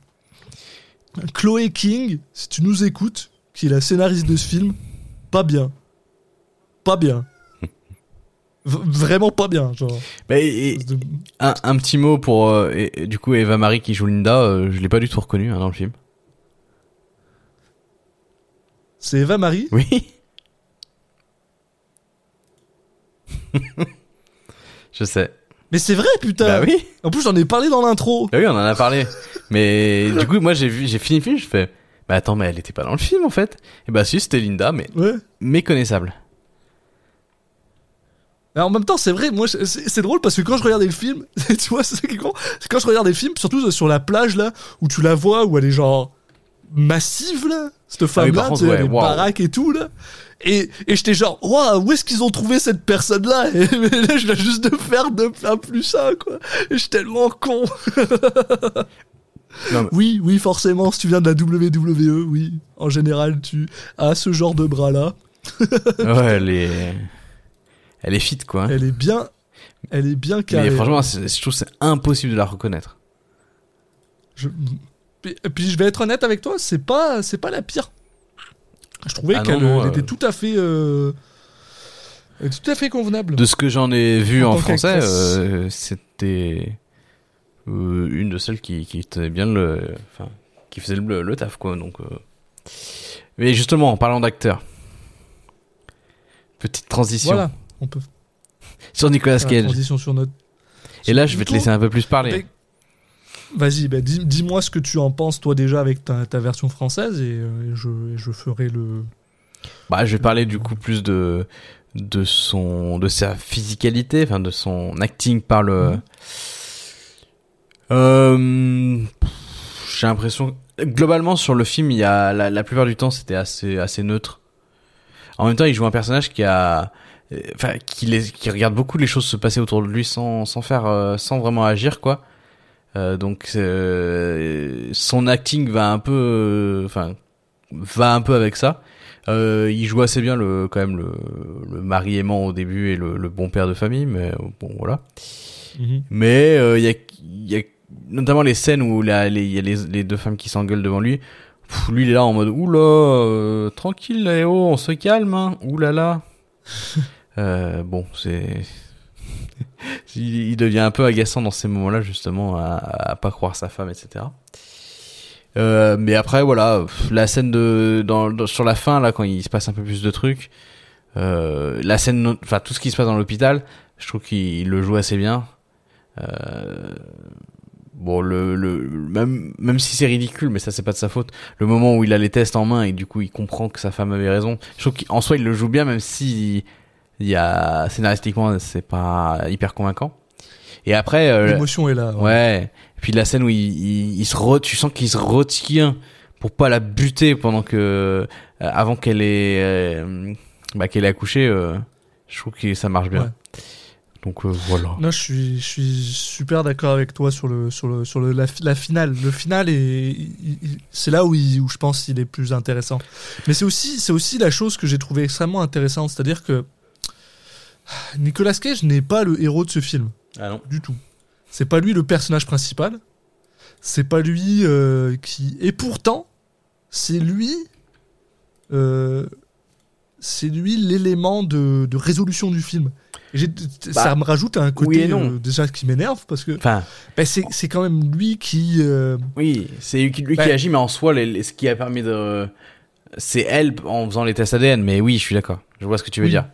Chloé King, si tu nous écoutes, qui est la scénariste de ce film, pas bien. Pas bien. Vraiment pas bien, genre. Et- un, un petit mot pour. euh, et- et du coup, Eva Marie qui joue Linda, euh, je l'ai pas du tout reconnue hein, dans le film. C'est Eva Marie? Oui. [laughs] je sais. Mais c'est vrai, putain. Bah oui. En plus, j'en ai parlé dans l'intro. Bah oui, on en a parlé. Mais [laughs] du coup, moi, j'ai vu, j'ai fini le film, je fais. Bah attends, mais elle était pas dans le film en fait. Et bah si, c'était Linda, mais Ouais. méconnaissable. Mais en même temps, c'est vrai, moi, c'est drôle parce que quand je regardais le film, [laughs] tu vois, c'est ça qui est con, quand je regardais le film, surtout sur la plage là, où tu la vois, où elle est genre massive là, cette Ah oui, femme-là, par contre, tu sais, ouais, elle est waouh. baraque et tout là. Et, et j'étais genre, waouh, où est-ce qu'ils ont trouvé cette personne-là? Et [laughs] mais là, je viens juste de faire de faire plus ça, quoi. Et je suis tellement con. Non, mais- [laughs] Oui, oui, forcément, si tu viens de la WWE, oui, en général, tu as ce genre de bras-là. Ouais, est. Elle est fit quoi. Elle est bien, elle est bien carrée. Mais franchement, je trouve que c'est impossible de la reconnaître. Je... Puis, puis je vais être honnête avec toi, c'est pas, c'est pas la pire. Je trouvais Ah qu'elle elle euh, était tout à fait, euh, tout à fait convenable. De ce que j'en ai vu En français, euh, c'était euh, une de celles qui, qui tenait bien le, enfin, qui faisait le, le taf quoi. Donc, euh. mais justement, en parlant d'acteurs, petite transition Voilà, on peut sur Nicolas Cage. transition sur notre. Et là, je vais te laisser un peu plus parler. Mais- Vas-y, bah, dis- dis-moi ce que tu en penses toi déjà avec ta, ta version française et, euh, et je, ferai le. Bah, je vais parler du coup plus de de son de sa physicalité, enfin de son acting par le. Mhm. Euh, j'ai l'impression globalement sur le film, il y a la, la plupart du temps c'était assez assez neutre. En même temps, il joue un personnage qui a enfin qui les qui regarde beaucoup les choses se passer autour de lui sans sans faire euh, sans vraiment agir quoi. Euh, donc euh, son acting va un peu euh, enfin va un peu avec ça. Euh, il joue assez bien le quand même le, le mari aimant au début et le, le bon père de famille, mais euh, bon voilà. Mhm. Mais euh, il y, a, y a notamment les scènes où là, il y a les, les deux femmes qui s'engueulent devant lui. Pff, lui il est là en mode oula, euh, tranquille là, oh, on se calme, hein. oulala. [laughs] euh, bon, c'est [laughs] il, devient un peu agaçant dans ces moments-là justement à, à pas croire sa femme, etc. Euh, mais après voilà, la scène de dans, sur la fin là quand il se passe un peu plus de trucs, euh, la scène, enfin tout ce qui se passe dans l'hôpital, je trouve qu'il il le joue assez bien. Euh, bon, le, le même même si c'est ridicule, mais ça c'est pas de sa faute. Le moment où il a les tests en main et du coup il comprend que sa femme avait raison. Je trouve qu'en soi il le joue bien, même si il y a scénaristiquement c'est pas hyper convaincant. Et après, euh, L'émotion est là. ouais. Ouais. Et puis la scène où il, il, il se re, tu sens qu'il se retient pour pas la buter pendant que euh, avant qu'elle ait euh, bah, qu'elle ait accouché. je trouve que ça marche bien. Ouais. Donc voilà. Non, je suis, je suis super d'accord avec toi sur le, sur le, sur le, la, la finale. Le final est, c'est là où, il- où je pense qu'il est plus intéressant. Mais c'est aussi, c'est aussi la chose que j'ai trouvé extrêmement intéressante, c'est-à-dire que Nicolas Cage n'est pas le héros de ce film Ah non. du tout. C'est pas lui le personnage principal. C'est pas lui euh, qui. Et pourtant, c'est lui. euh, c'est lui l'élément de, de résolution du film. Et j'ai- ça me rajoute un côté Bah, oui non. euh, déjà qui m'énerve parce que Enfin, ben, c'est quand même lui qui. oui, c'est lui qui, Ouais. agit, mais en soi, les- les- ce qui a permis de, c'est elle en faisant les tests ADN. Mais oui, je suis d'accord. Je vois ce que tu veux Oui. dire.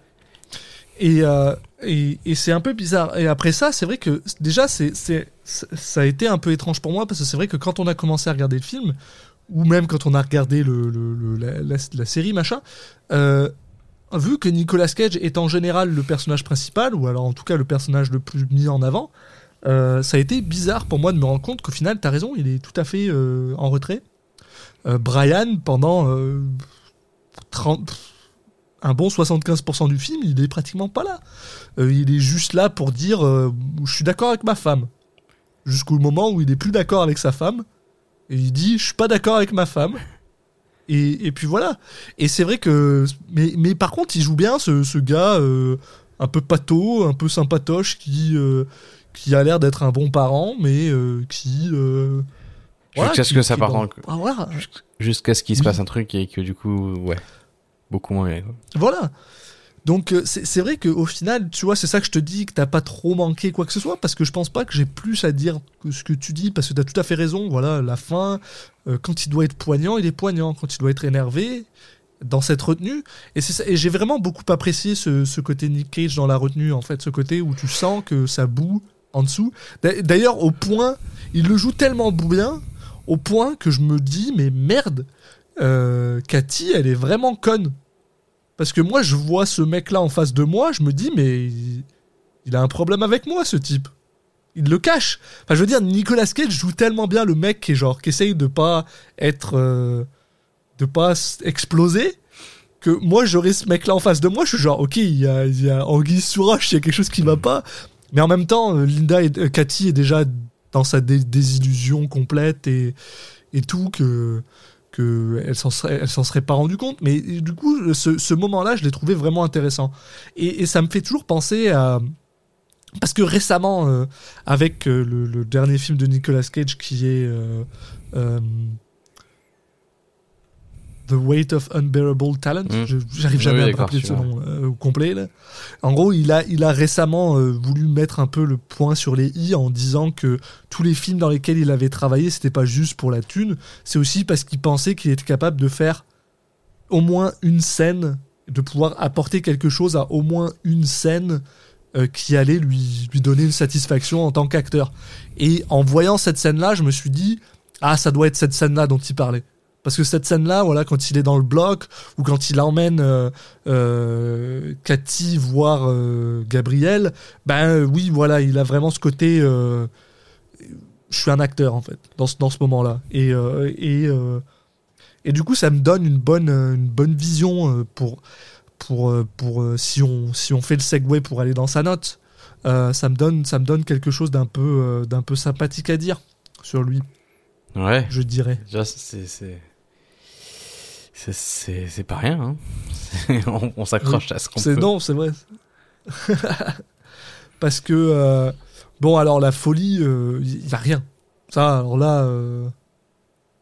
Et, euh, et, et c'est un peu bizarre. Et après ça, c'est vrai que déjà, ça a été un peu étrange pour moi parce que c'est vrai que quand on a commencé à regarder le film, ou même quand on a regardé le, le- la, série, machin, euh, vu que Nicolas Cage est en général le personnage principal, ou alors en tout cas le personnage le plus mis en avant, euh, ça a été bizarre pour moi de me rendre compte qu'au final, t'as raison, il est tout à fait en retrait. Brian, pendant euh, 30, un bon 75% du film, il est pratiquement pas là. Euh, il est juste là pour dire euh, je suis d'accord avec ma femme. Jusqu'au moment où il est plus d'accord avec sa femme. Et il dit je suis pas d'accord avec ma femme. Et, et puis voilà. Et c'est vrai que. Mais, mais par contre, il joue bien ce, ce gars euh, un peu pâteau, un peu sympatoche qui, qui a l'air d'être un bon parent, mais qui. Jusqu'à ce qui- que ça parte bon, en- ah, voilà. Jusqu'à ce qu'il se passe un truc et que du coup, ouais, beaucoup moins. Voilà. Donc euh, c'est vrai qu'au final, tu vois, c'est ça que je te dis, que t'as pas trop manqué quoi que ce soit, parce que je pense pas que j'ai plus à dire que ce que tu dis, parce que t'as tout à fait raison, voilà, la fin, euh, quand il doit être poignant, il est poignant, quand il doit être énervé, dans cette retenue, et, et j'ai vraiment beaucoup apprécié ce, ce côté Nick Cage dans la retenue, en fait, ce côté où tu sens que ça boue en dessous. D'a- D'ailleurs, au point, il le joue tellement bien, au point que je me dis, mais merde, euh, Cathy, elle est vraiment conne. Parce que moi, je vois ce mec-là en face de moi, je me dis, mais il, il a un problème avec moi, ce type. Il le cache. Enfin, je veux dire, Nicolas Cage joue tellement bien le mec qui est genre, qui essaye de pas être, euh, de pas exploser, que moi, j'aurais ce mec-là en face de moi, je suis genre, ok, il y a, il y a Anguille roche, il y a quelque chose qui va pas. Mais en même temps, euh, Linda et euh, Cathy est déjà dans sa dé- désillusion complète et, et tout que que elle s'en serait, serait pas rendu compte. Mais du coup, ce, ce moment-là, je l'ai trouvé vraiment intéressant. Et, ça me fait toujours penser à parce que récemment, euh, avec euh, le, dernier film de Nicolas Cage qui est euh, The Weight of Unbearable Talent, Mm. je- j'arrive Oui, jamais à me rappeler de ce nom euh, au complet. Là. En gros, il a, il a récemment euh, voulu mettre un peu le point sur les i en disant que tous les films dans lesquels il avait travaillé, c'était pas juste pour la thune, c'est aussi parce qu'il pensait qu'il était capable de faire au moins une scène, de pouvoir apporter quelque chose à au moins une scène euh, qui allait lui, lui donner une satisfaction en tant qu'acteur. Et en voyant cette scène-là, je me suis dit, ah, ça doit être cette scène-là dont il parlait. Parce que cette scène-là, voilà, quand il est dans le bloc, ou quand il emmène euh, euh, Cathy voir euh, Gabriel, ben euh, oui, voilà, il a vraiment ce côté. euh, je suis un acteur en fait dans ce, dans ce moment-là. Et et et du coup, ça me donne une bonne une bonne vision pour pour pour si on si on fait le segue pour aller dans sa note. ça me donne ça me donne quelque chose d'un peu d'un peu sympathique à dire sur lui, Ouais. je dirais. Déjà, c'est c'est C'est- C'est c'est pas rien. Hein. [laughs] On on s'accroche à ce qu'on C'est peut. non, c'est vrai. [laughs] Parce que euh, bon, alors la folie, il y a rien. Ça, alors là, euh,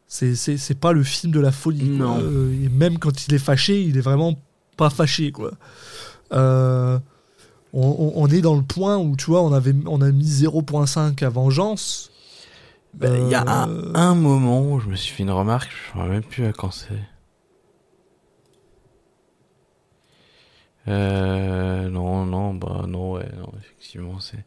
c'est c'est c'est pas le film de la folie. Non. Euh, et même quand il est fâché, il est vraiment pas fâché, quoi. Euh, on, on- on est dans le point où tu vois, on avait on a mis 0.5 à vengeance. Ben, Il y a un, Euh, un moment où je me suis fait une remarque, je ne sais même plus à quand c'est. Euh, non, non, bah non, ouais, non, effectivement, c'est.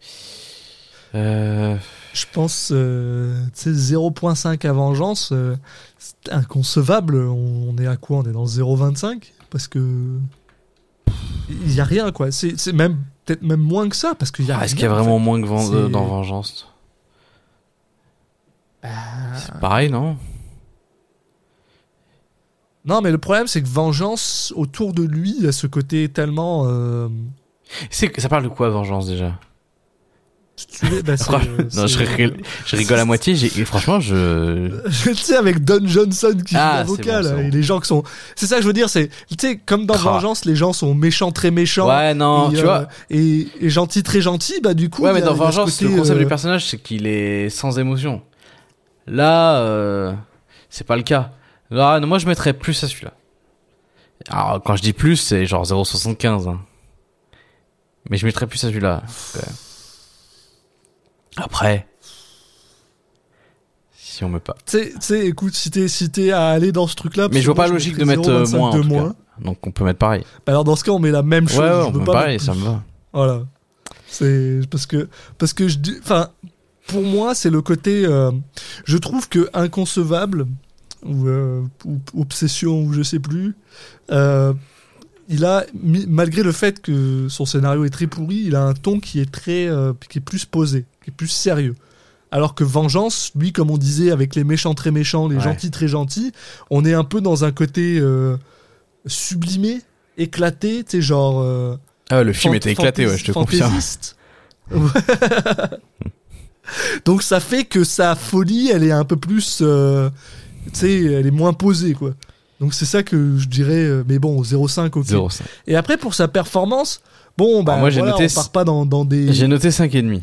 Euh, Je pense, euh, tu sais, 0.5 à vengeance, euh, c'est inconcevable. On, on est à quoi? On est dans le 0.25 Parce que. Il y a rien, quoi. C'est c'est même peut-être même moins que ça, parce qu'il y a ah, Est-ce qu'il y a en vraiment fait. moins que Ven- C'est- dans Vengeance? Bah, C'est pareil, non? Non, mais le problème, c'est que Vengeance, autour de lui, a ce côté tellement. euh, Ça parle de quoi, Vengeance, déjà? Bah, [laughs] Non, je rigole, je rigole à moitié, et franchement, je... [laughs] tu sais, avec Don Johnson qui joue Ah, l'avocat, bon, c'est bon. et les gens qui sont. C'est ça que je veux dire, c'est. Tu sais, comme dans. Vengeance, les gens sont méchants, très méchants. Ouais, non, et, tu euh, vois... Et, et gentil, très gentil, bah du coup. Ouais, mais dans Vengeance, côté, le concept euh, du personnage, c'est qu'il est sans émotion. Là, euh, c'est pas le cas. Là, non, moi, je mettrais plus à celui-là. Alors, quand je dis plus, c'est genre 0,75. Hein. Mais je mettrais plus à celui-là. Après, si on met pas. Tu sais- écoute, si t'es si à aller dans ce truc-là. Mais je vois pas moi, logique de mettre euh, 0,25 moins, en de tout moins. cas. Donc, on peut mettre pareil. Bah alors dans ce cas, on met la même chose. ouais, on peut pas pareil, ça me va. Voilà. C'est parce que parce que je enfin, pour moi, c'est le côté. euh, je trouve que inconcevable ou, euh, ou obsession ou je sais plus. euh, il a malgré le fait que son scénario est très pourri, il a un ton qui est très euh, qui est plus posé, qui est plus sérieux. Alors que Vengeance, lui, comme on disait, avec les méchants très méchants, les Ouais. gentils très gentils, on est un peu dans un côté euh, sublimé, éclaté, tu sais, genre. Ah, le film était éclaté, ouais, je te confirme. [laughs] Donc ça fait que sa folie, elle est un peu plus, euh, tu sais, elle est moins posée, quoi. Donc c'est ça que je dirais, euh, mais bon, 0,5, ok. 0,5. Et après pour sa performance, bon, bah Alors moi, voilà, noté on part pas dans, dans des. J'ai noté 5,5.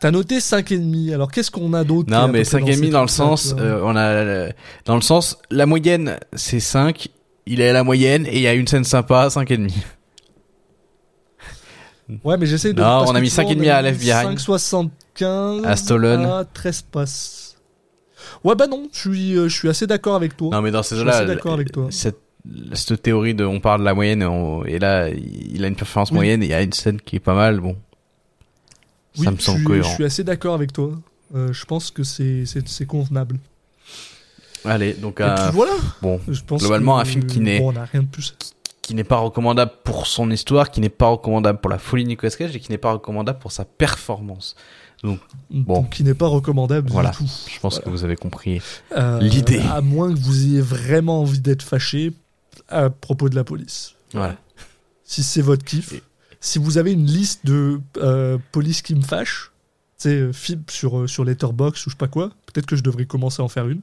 T'as noté 5,5. Alors qu'est-ce qu'on a d'autre Non, mais peu près 5,5 ces dans le sens, euh, on a, dans le sens, la moyenne, c'est 5, il est à la moyenne, et il y a une scène sympa, 5,5. Ouais, mais j'essaie de. Non, on a mis tu vois, 5,5 on a à Left Behind. 5,75 À Stolen. à 13 passes. Ouais, bah non, je suis, euh, je suis assez d'accord avec toi. Non, mais dans ces d'accord avec toi. cette, cette théorie de, on parle de la moyenne, et, on- et là, il a une performance Oui. moyenne, et il y a une scène qui est pas mal, bon. Oui, ça me je semble suis, cohérent. Je suis assez d'accord avec toi. Euh, je pense que c'est convenable. Allez, donc, euh, puis voilà. bon, Je pense globalement, que- un film qui n'est- Bon, qui n'est pas recommandable pour son histoire, qui n'est pas recommandable pour la folie de Nicolas Cage, et qui n'est pas recommandable pour sa performance. Bon. Donc, qui n'est pas recommandable Voilà. du tout. Je pense que vous avez compris. Euh, L'idée. À moins que vous ayez vraiment envie d'être fâché à propos de la police. Voilà. Si c'est votre kiff. Et- Si vous avez une liste de euh, police qui me fâche, sais, euh, film sur, euh, sur Letterboxd ou je sais pas quoi, peut-être que je devrais commencer à en faire une.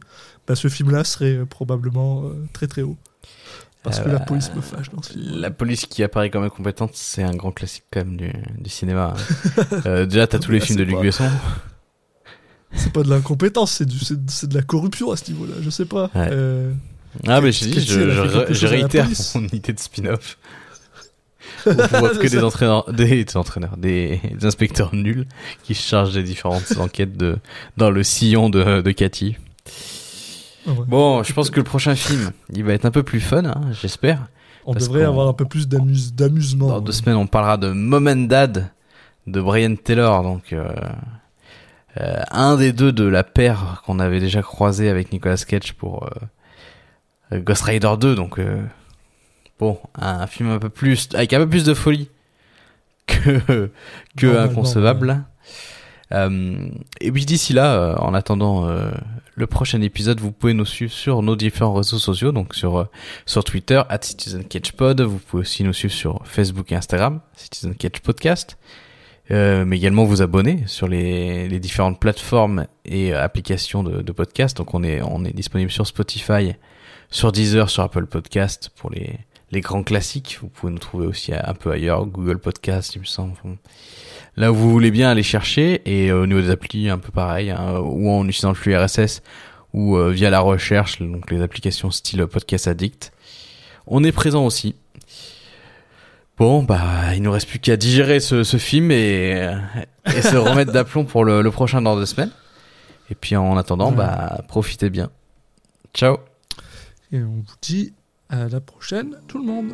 Bah, ce film-là serait probablement euh, très très haut. Parce que Euh, la police me fâche dans ce film. La police qui apparaît comme incompétente, c'est un grand classique quand même du, du cinéma. hein. [laughs] euh, déjà, t'as [laughs] tous les Là, films de Luc pas- Besson. C'est pas de l'incompétence, c'est du- c'est c'est de la corruption à ce niveau-là, je sais pas. Ouais. Euh, Ah, mais je je, je, réitère mon idée de spin-off. [laughs] On voit que des entraîneurs, des, des entraîneurs, des, des inspecteurs nuls qui chargent des différentes enquêtes de, dans le sillon de, de Cathy. Ouais. Bon, je pense que le prochain film, il va être un peu plus fun, hein, j'espère. On devrait avoir un peu plus d'amuse- d'amusement. Dans deux semaines, on parlera de Mom and Dad de Brian Taylor, donc euh, euh, un des deux de la paire qu'on avait déjà croisé avec Nicolas Cage pour euh, Ghost Rider 2, donc bon, un film un peu plus avec un peu plus de folie que que inconcevable. Et puis d'ici là, euh, en attendant euh, le prochain épisode, vous pouvez nous suivre sur nos différents réseaux sociaux, donc sur euh, sur Twitter at Citizen Catch Pod. Vous pouvez aussi nous suivre sur Facebook et Instagram, Citizen Catch Podcast. Euh, mais également vous abonner sur les, les différentes plateformes et euh, applications de, de podcast. Donc on est on est disponible sur Spotify, sur Deezer, sur Apple Podcast pour les, les grands classiques. Vous pouvez nous trouver aussi un peu ailleurs, Google Podcast, il me semble. Là où vous voulez bien aller chercher, et euh, au niveau des applis, un peu pareil, hein, ou en utilisant le flux RSS, ou euh, via la recherche, donc les applications style Podcast Addict. On est présent aussi. Bon, bah, il nous reste plus qu'à digérer ce, ce film et, et se [laughs] remettre d'aplomb pour le, le prochain dans deux semaines. Et puis en attendant, Ouais. bah, profitez bien. Ciao Et on vous dit à la prochaine, tout le monde.